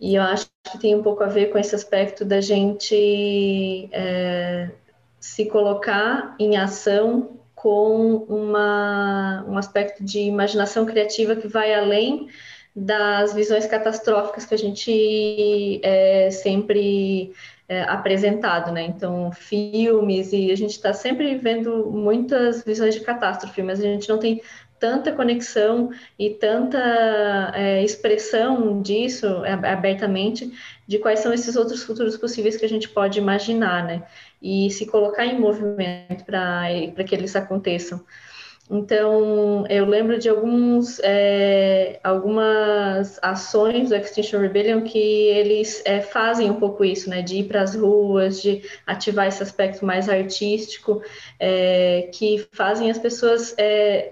e eu acho que tem um pouco a ver com esse aspecto da gente é, se colocar em ação com uma, um aspecto de imaginação criativa que vai além das visões catastróficas que a gente é sempre é, apresentado, né? Então, filmes, e a gente está sempre vendo muitas visões de catástrofe, mas a gente não tem tanta conexão e tanta é, expressão disso é, abertamente de quais são esses outros futuros possíveis que a gente pode imaginar, né? E se colocar em movimento para que eles aconteçam. Então, eu lembro de alguns, é, algumas ações do Extinction Rebellion que eles é, fazem um pouco isso, né? De ir para as ruas, de ativar esse aspecto mais artístico, é, que fazem as pessoas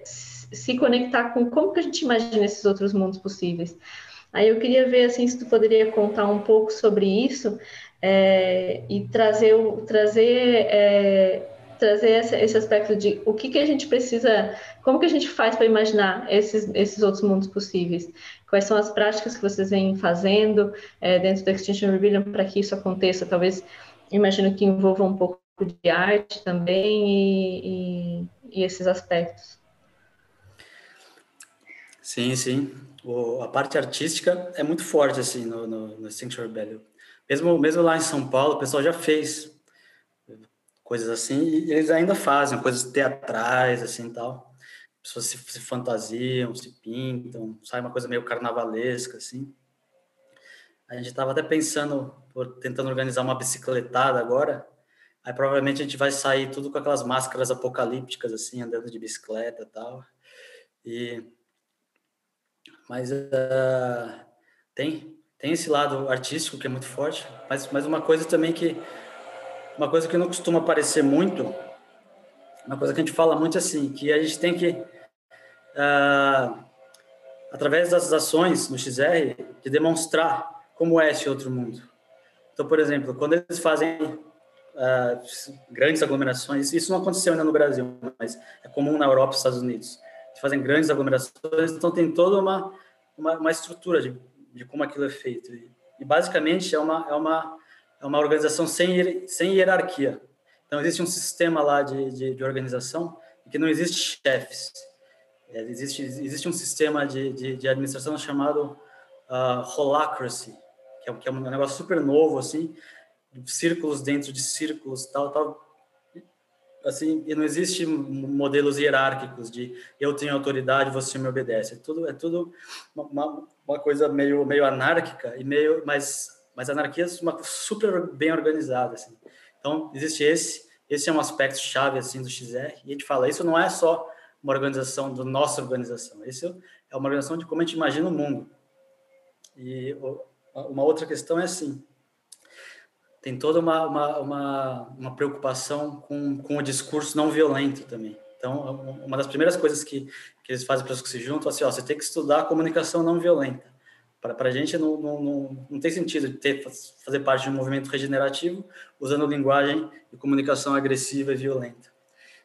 se conectar com como que a gente imagina esses outros mundos possíveis. Aí eu queria ver assim se tu poderia contar um pouco sobre isso e trazer trazer trazer esse, aspecto de o que que a gente precisa, como que a gente faz para imaginar esses esses outros mundos possíveis. Quais são as práticas que vocês vêm fazendo é, dentro do Extinction Rebellion para que isso aconteça? Talvez imagino que envolva um pouco de arte também e, e, e esses aspectos. Sim, sim. O, a parte artística é muito forte, assim, no, no, no Extinction Rebellion. Mesmo, mesmo lá em São Paulo, o pessoal já fez coisas assim, e eles ainda fazem coisas teatrais, assim, tal. As pessoas se, se fantasiam, se pintam, sai uma coisa meio carnavalesca, assim. A gente estava até pensando, tentando organizar uma bicicletada agora, aí provavelmente a gente vai sair tudo com aquelas máscaras apocalípticas, assim, andando de bicicleta tal. E mas uh, tem tem esse lado artístico que é muito forte, mas mas uma coisa também que uma coisa que não costuma aparecer muito, uma coisa que a gente fala muito assim, que a gente tem que uh, através das ações no XR de demonstrar como é esse outro mundo. Então, por exemplo, quando eles fazem uh, grandes aglomerações, isso não aconteceu ainda no Brasil, mas é comum na Europa e Estados Unidos fazem grandes aglomerações, então tem toda uma, uma, uma estrutura de, de como aquilo é feito. E, basicamente é uma, é uma, é uma organização sem, sem hierarquia. Então existe um sistema lá de, de, de organização que não existe chefes. É, existe, existe um sistema de, de, de administração chamado uh, holacracy, que é, que é um negócio super novo, assim, círculos dentro de círculos, tal, tal, assim, e não existe modelos hierárquicos de eu tenho autoridade, você me obedece. É tudo é tudo uma, uma coisa meio meio anárquica e meio mas mas anarquia é uma super bem organizada assim. Então, existe esse, esse é um aspecto chave assim do XR, e a gente fala, isso não é só uma organização da nossa organização, isso é uma organização de como a gente imagina o mundo. E uma outra questão é assim, tem toda uma, uma, uma, uma, preocupação com, com o discurso não violento também. Então, uma das primeiras coisas que, que eles fazem para os que se juntam, assim, ó, você tem que estudar a comunicação não violenta, Para a gente não, não, não, não, tem sentido ter, fazer parte de um movimento regenerativo usando linguagem e comunicação agressiva e violenta.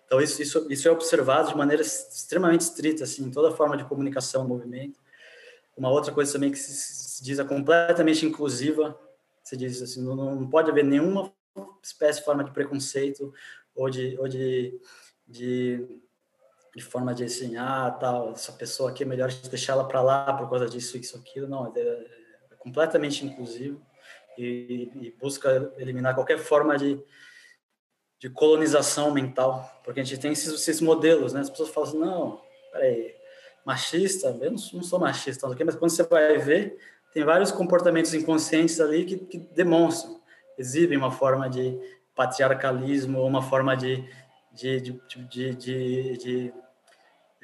Então, isso, isso, isso é observado de maneira extremamente estrita, assim, toda forma de comunicação no movimento. Uma outra coisa também que se, se diz é completamente inclusiva, se diz assim, não, não pode haver nenhuma espécie forma de preconceito ou de, ou de, de de forma de assim, ah, tal, essa pessoa aqui é melhor deixar ela para lá por causa disso, isso, aquilo. Não, é, é completamente inclusivo e, e, busca eliminar qualquer forma de, de colonização mental, porque a gente tem esses, esses modelos, né? As pessoas falam assim, não, peraí, machista, eu não, não sou machista, mas quando você vai ver, tem vários comportamentos inconscientes ali que, que demonstram, exibem uma forma de patriarcalismo, uma forma de, de, de, de, de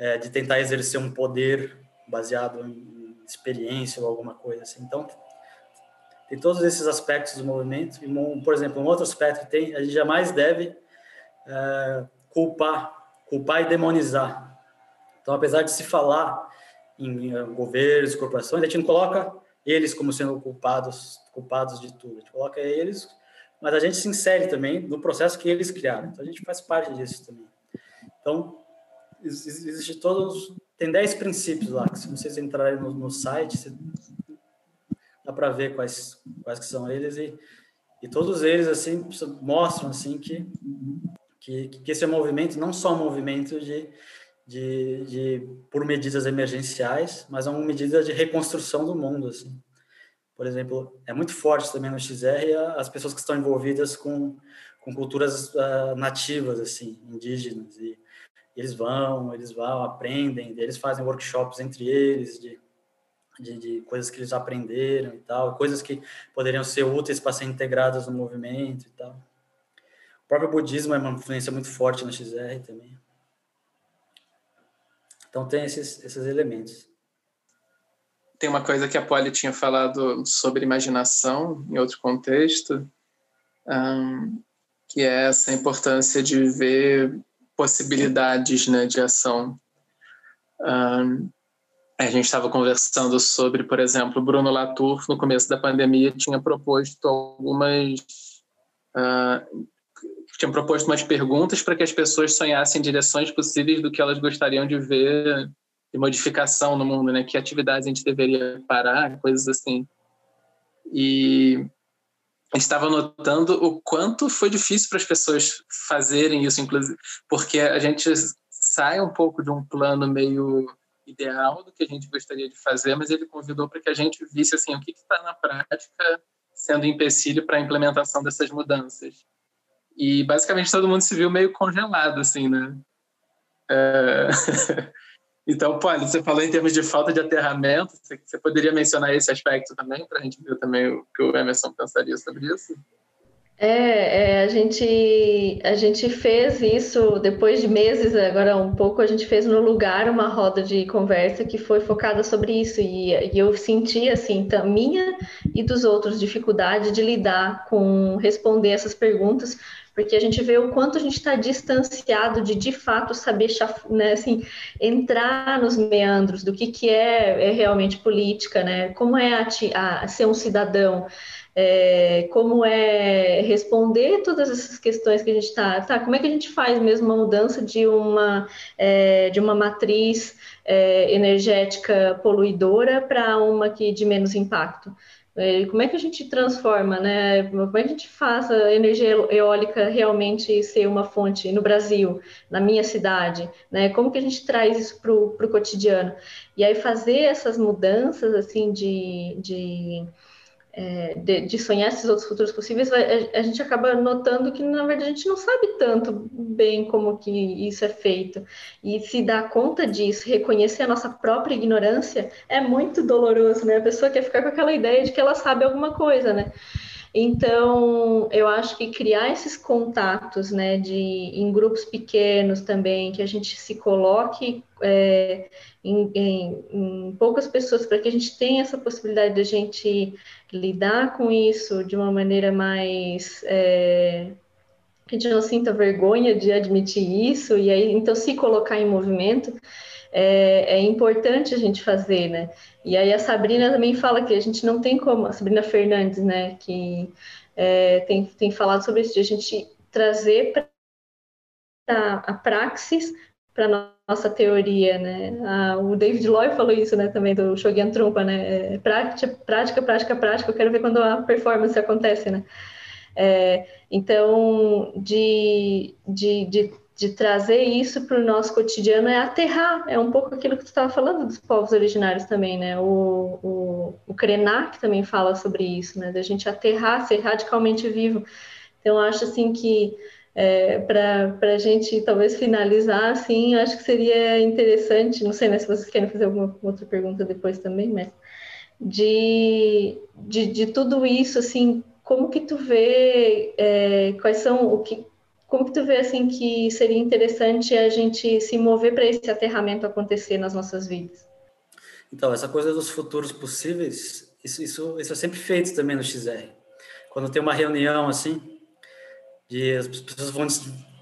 é, de tentar exercer um poder baseado em experiência ou alguma coisa assim. Então, tem todos esses aspectos do movimento. E, por exemplo, um outro aspecto que tem, a gente jamais deve é, culpar, culpar e demonizar. Então, apesar de se falar em, governos, corporações, a gente não coloca eles como sendo culpados, culpados de tudo. A gente coloca eles, mas a gente se insere também no processo que eles criaram. Então, a gente faz parte disso também. Então, existe todos tem 10 princípios lá que se vocês entrarem no, no site você, dá para ver quais quais que são eles e, e todos eles assim mostram assim que que, que esse é um movimento não só um movimento de, de, de por medidas emergenciais mas é uma medida de reconstrução do mundo assim. Por exemplo é muito forte também no XR as pessoas que estão envolvidas com com culturas uh, nativas assim indígenas e eles vão, eles vão, aprendem, eles fazem workshops entre eles de, de, de, coisas que eles aprenderam e tal, coisas que poderiam ser úteis para ser integradas no movimento e tal. O próprio budismo é uma influência muito forte no XR também. Então tem esses, esses elementos. Tem uma coisa que a Polly tinha falado sobre imaginação em outro contexto, um, que é essa importância de ver possibilidades né, de ação. Um, a gente estava conversando sobre, por exemplo, Bruno Latour, no começo da pandemia, tinha proposto algumas. Uh, tinha proposto umas perguntas para que as pessoas sonhassem direções possíveis do que elas gostariam de ver de modificação no mundo, né? Que atividades a gente deveria parar, coisas assim. E estava notando o quanto foi difícil para as pessoas fazerem isso, inclusive, porque a gente sai um pouco de um plano meio ideal do que a gente gostaria de fazer, mas ele convidou para que a gente visse assim o que está na prática sendo empecilho para a implementação dessas mudanças. E basicamente todo mundo se viu meio congelado, assim, né? É... Então, Polly, você falou em termos de falta de aterramento, você poderia mencionar esse aspecto também, para a gente ver também o que o Emerson pensaria sobre isso? É, é, a, gente, a gente fez isso depois de meses, agora um pouco, a gente fez no lugar uma roda de conversa que foi focada sobre isso, e, e eu senti, assim, minha e dos outros, dificuldade de lidar com responder essas perguntas, porque a gente vê o quanto a gente está distanciado de de fato saber né, assim, entrar nos meandros do que, que é, é realmente política, né? como é a, a ser um cidadão. É, como é responder todas essas questões que a gente está, tá, como é que a gente faz mesmo uma mudança de uma, é, de uma matriz é, energética poluidora para uma que de menos impacto? É, como é que a gente transforma, né? Como é que a gente faz a energia eólica realmente ser uma fonte no Brasil, na minha cidade, né? Como que a gente traz isso para o cotidiano? E aí fazer essas mudanças, assim, de, de é, de, de, sonhar esses outros futuros possíveis, a, a, gente acaba notando que, na verdade, a gente não sabe tanto bem como que isso é feito. E se dar conta disso, reconhecer a nossa própria ignorância, é muito doloroso, né? A pessoa quer ficar com aquela ideia de que ela sabe alguma coisa, né? Então, eu acho que criar esses contatos, né, de, em grupos pequenos também, que a gente se coloque é, em, em, em, poucas pessoas, para que a gente tenha essa possibilidade de a gente lidar com isso de uma maneira mais. É, que a gente não sinta vergonha de admitir isso, e aí, então, se colocar em movimento é, é, importante a gente fazer, né? E aí a Sabrina também fala que a gente não tem como, a Sabrina Fernandes, né, que é, tem, tem falado sobre isso, de a gente trazer para a praxis para nossa teoria, né? Ah, o David Loy falou isso, né, também do Shogun Trumpa, né? É, prática, prática, prática, prática. Eu quero ver quando a performance acontece, né? É, então, de, de, de de trazer isso para o nosso cotidiano é aterrar, é um pouco aquilo que tu estava falando dos povos originários também, né? O, o, o Krenak também fala sobre isso, né? Da gente aterrar, ser radicalmente vivo. Então, acho assim que é, para a gente talvez finalizar, assim, acho que seria interessante, não sei né, se vocês querem fazer alguma outra pergunta depois também, mas de, de, de tudo isso, assim, como que tu vê, é, quais são, o que, como que tu vê assim que seria interessante a gente se mover para esse aterramento acontecer nas nossas vidas? Então, essa coisa dos futuros possíveis, isso, isso, isso é sempre feito também no XR. Quando tem uma reunião assim, de, as pessoas vão,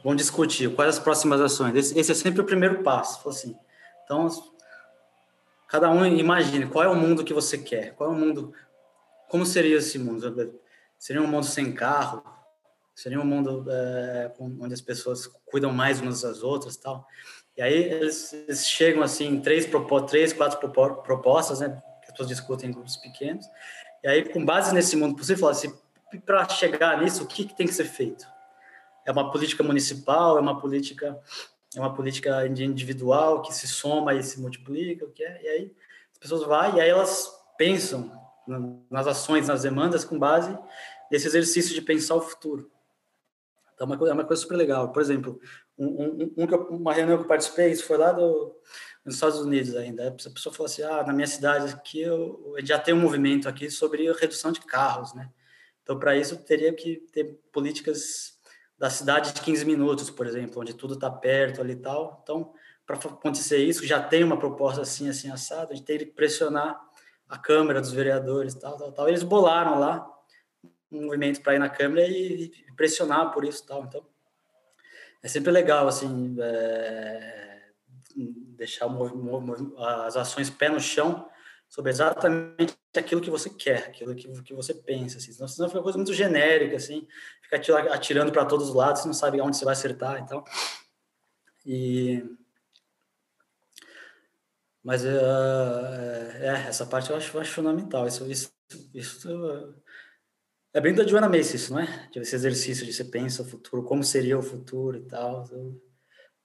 vão discutir quais as próximas ações. Esse, esse é sempre o primeiro passo. Assim. Então, cada um imagine qual é o mundo que você quer, qual é o mundo, como seria esse mundo? Seria um mundo sem carro? Seria um mundo é, onde as pessoas cuidam mais umas das outras tal. E aí eles, eles chegam assim, três, três quatro propostas, né? Que as pessoas discutem em grupos pequenos. E aí, com base nesse mundo possível, fala assim, para chegar nisso, o que, que tem que ser feito? É uma política municipal, é uma política é uma política individual que se soma e se multiplica, o que é? E aí as pessoas vão e aí elas pensam nas ações, nas demandas com base nesse exercício de pensar o futuro. Então, é uma coisa, é uma coisa super legal. Por exemplo, um, um, um, uma reunião que eu participei, isso foi lá do, nos Estados Unidos ainda. A pessoa falou assim: ah, na minha cidade aqui, eu, já tem um movimento aqui sobre redução de carros, né? Então, para isso, teria que ter políticas da cidade de 15 minutos, por exemplo, onde tudo está perto ali e tal. Então, para acontecer isso, já tem uma proposta assim, assim, assada, a gente teria que pressionar a Câmara dos vereadores, tal, tal, tal. Eles bolaram lá um movimento para ir na Câmara e, e, pressionar por isso tal. Então, é sempre legal, assim, é, deixar as ações pé no chão sobre exatamente aquilo que você quer, aquilo que, que você pensa, assim. Senão, senão fica uma coisa muito genérica, assim, fica atirando para todos os lados, você não sabe onde você vai acertar, então... E... Mas uh, é, essa parte eu acho, eu acho fundamental. Isso, isso, isso é bem da Joanna Macy isso, não é? Esse exercício de você pensa o futuro, como seria o futuro e tal. Eu,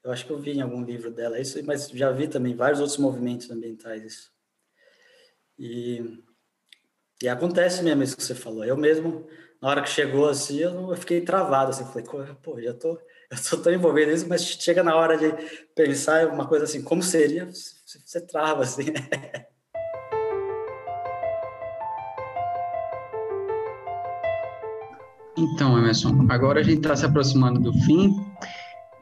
eu acho que eu vi em algum livro dela isso, mas já vi também vários outros movimentos ambientais isso. E, e acontece mesmo isso que você falou. Eu mesmo, na hora que chegou assim, eu, eu fiquei travado, assim, falei, pô, já tô, eu tô tão envolvido nisso, mas chega na hora de pensar uma coisa assim, como seria, você, trava, assim, né? Então, Emerson, agora a gente está se aproximando do fim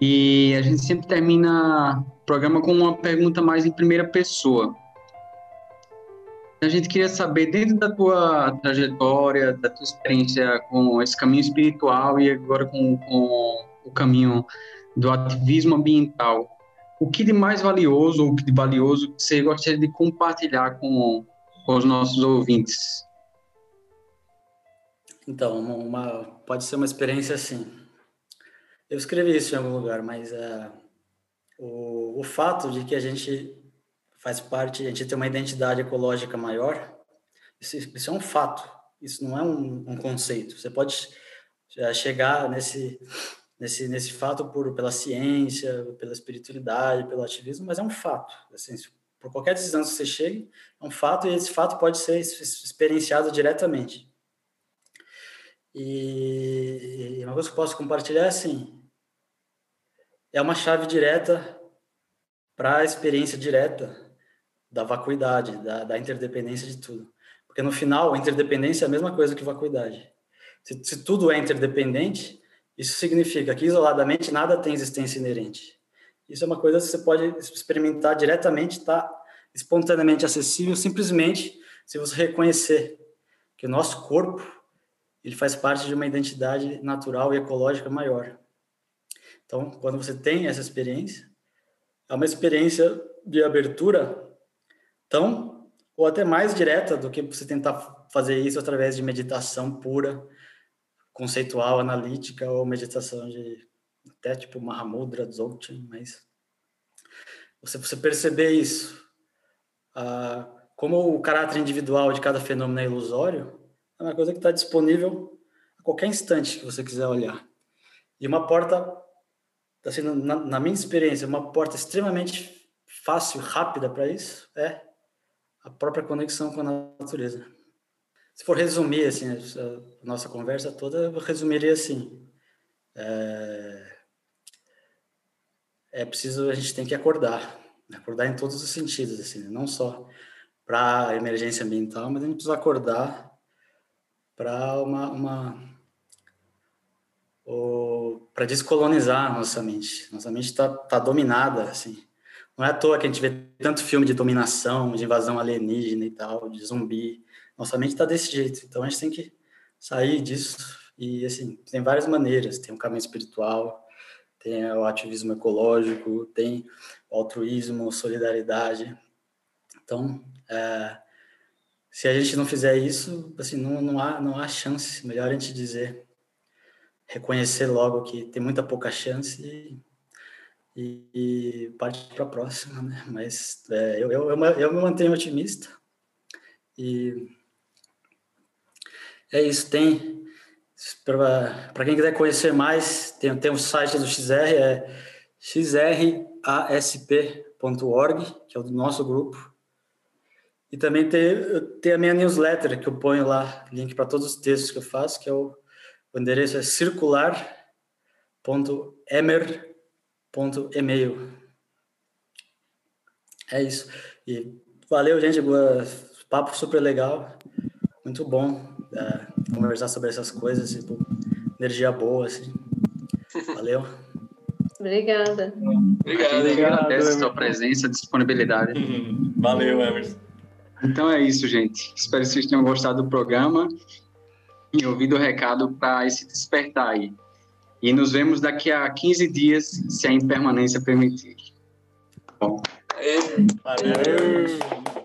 e a gente sempre termina o programa com uma pergunta mais em primeira pessoa. A gente queria saber, dentro da tua trajetória, da tua experiência com esse caminho espiritual e agora com, com o caminho do ativismo ambiental, o que de mais valioso o que de valioso você gostaria de compartilhar com, com os nossos ouvintes? Então, uma, pode ser uma experiência assim. Eu escrevi isso em algum lugar, mas uh, o, o fato de que a gente faz parte, a gente tem uma identidade ecológica maior, isso, isso é um fato, isso não é um, um conceito. Você pode uh, chegar nesse, nesse, nesse fato por, pela ciência, pela espiritualidade, pelo ativismo, mas é um fato. Assim, por qualquer decisão que você chegue, é um fato e esse fato pode ser experienciado diretamente. E uma coisa que eu posso compartilhar é assim: é uma chave direta para a experiência direta da vacuidade, da, da, interdependência de tudo. Porque no final, a interdependência é a mesma coisa que vacuidade. Se, se tudo é interdependente, isso significa que isoladamente nada tem existência inerente. Isso é uma coisa que você pode experimentar diretamente, está espontaneamente acessível, simplesmente se você reconhecer que o nosso corpo ele faz parte de uma identidade natural e ecológica maior. Então, quando você tem essa experiência, é uma experiência de abertura tão ou até mais direta do que você tentar fazer isso através de meditação pura, conceitual, analítica ou meditação de até tipo Mahamudra, Dzogchen, mas você, você perceber isso, ah, como o caráter individual de cada fenômeno é ilusório, é uma coisa que está disponível a qualquer instante que você quiser olhar. E uma porta, assim, na, na minha experiência, uma porta extremamente fácil, rápida para isso é a própria conexão com a natureza. Se for resumir assim a nossa conversa toda, eu resumiria assim: é, é preciso a gente tem que acordar, acordar em todos os sentidos, assim, não só para emergência ambiental, mas a gente precisa acordar para uma, uma para descolonizar nossa mente. Nossa mente está tá dominada, assim. Não é à toa que a gente vê tanto filme de dominação, de invasão alienígena e tal, de zumbi. Nossa mente está desse jeito. Então a gente tem que sair disso. E assim, tem várias maneiras. Tem o caminho espiritual, tem o ativismo ecológico, tem o altruísmo, solidariedade. Então, é, se a gente não fizer isso, assim, não, não, há, não há chance. Melhor a gente dizer, reconhecer logo que tem muita pouca chance e e, e parte para a próxima, né? Mas é, eu, eu, eu, eu me mantenho otimista e é isso. Tem para quem quiser conhecer mais, tem, tem um site do XR, é xrasp.org, que é o do nosso grupo. E também tem, tem a minha newsletter, que eu ponho lá, link para todos os textos que eu faço, que é o, o endereço é circular.emer.com ponto e-mail. É isso. E valeu, gente. Papo super legal. Muito bom é, conversar sobre essas coisas. Tipo, energia boa, assim. Valeu. Obrigada. Obrigado. Obrigado agradeço a sua presença, disponibilidade. Valeu, Emerson. Então é isso, gente. Espero que vocês tenham gostado do programa e ouvido o recado para esse despertar aí. E nos vemos daqui a 15 dias, se a impermanência permitir. Bom. Valeu.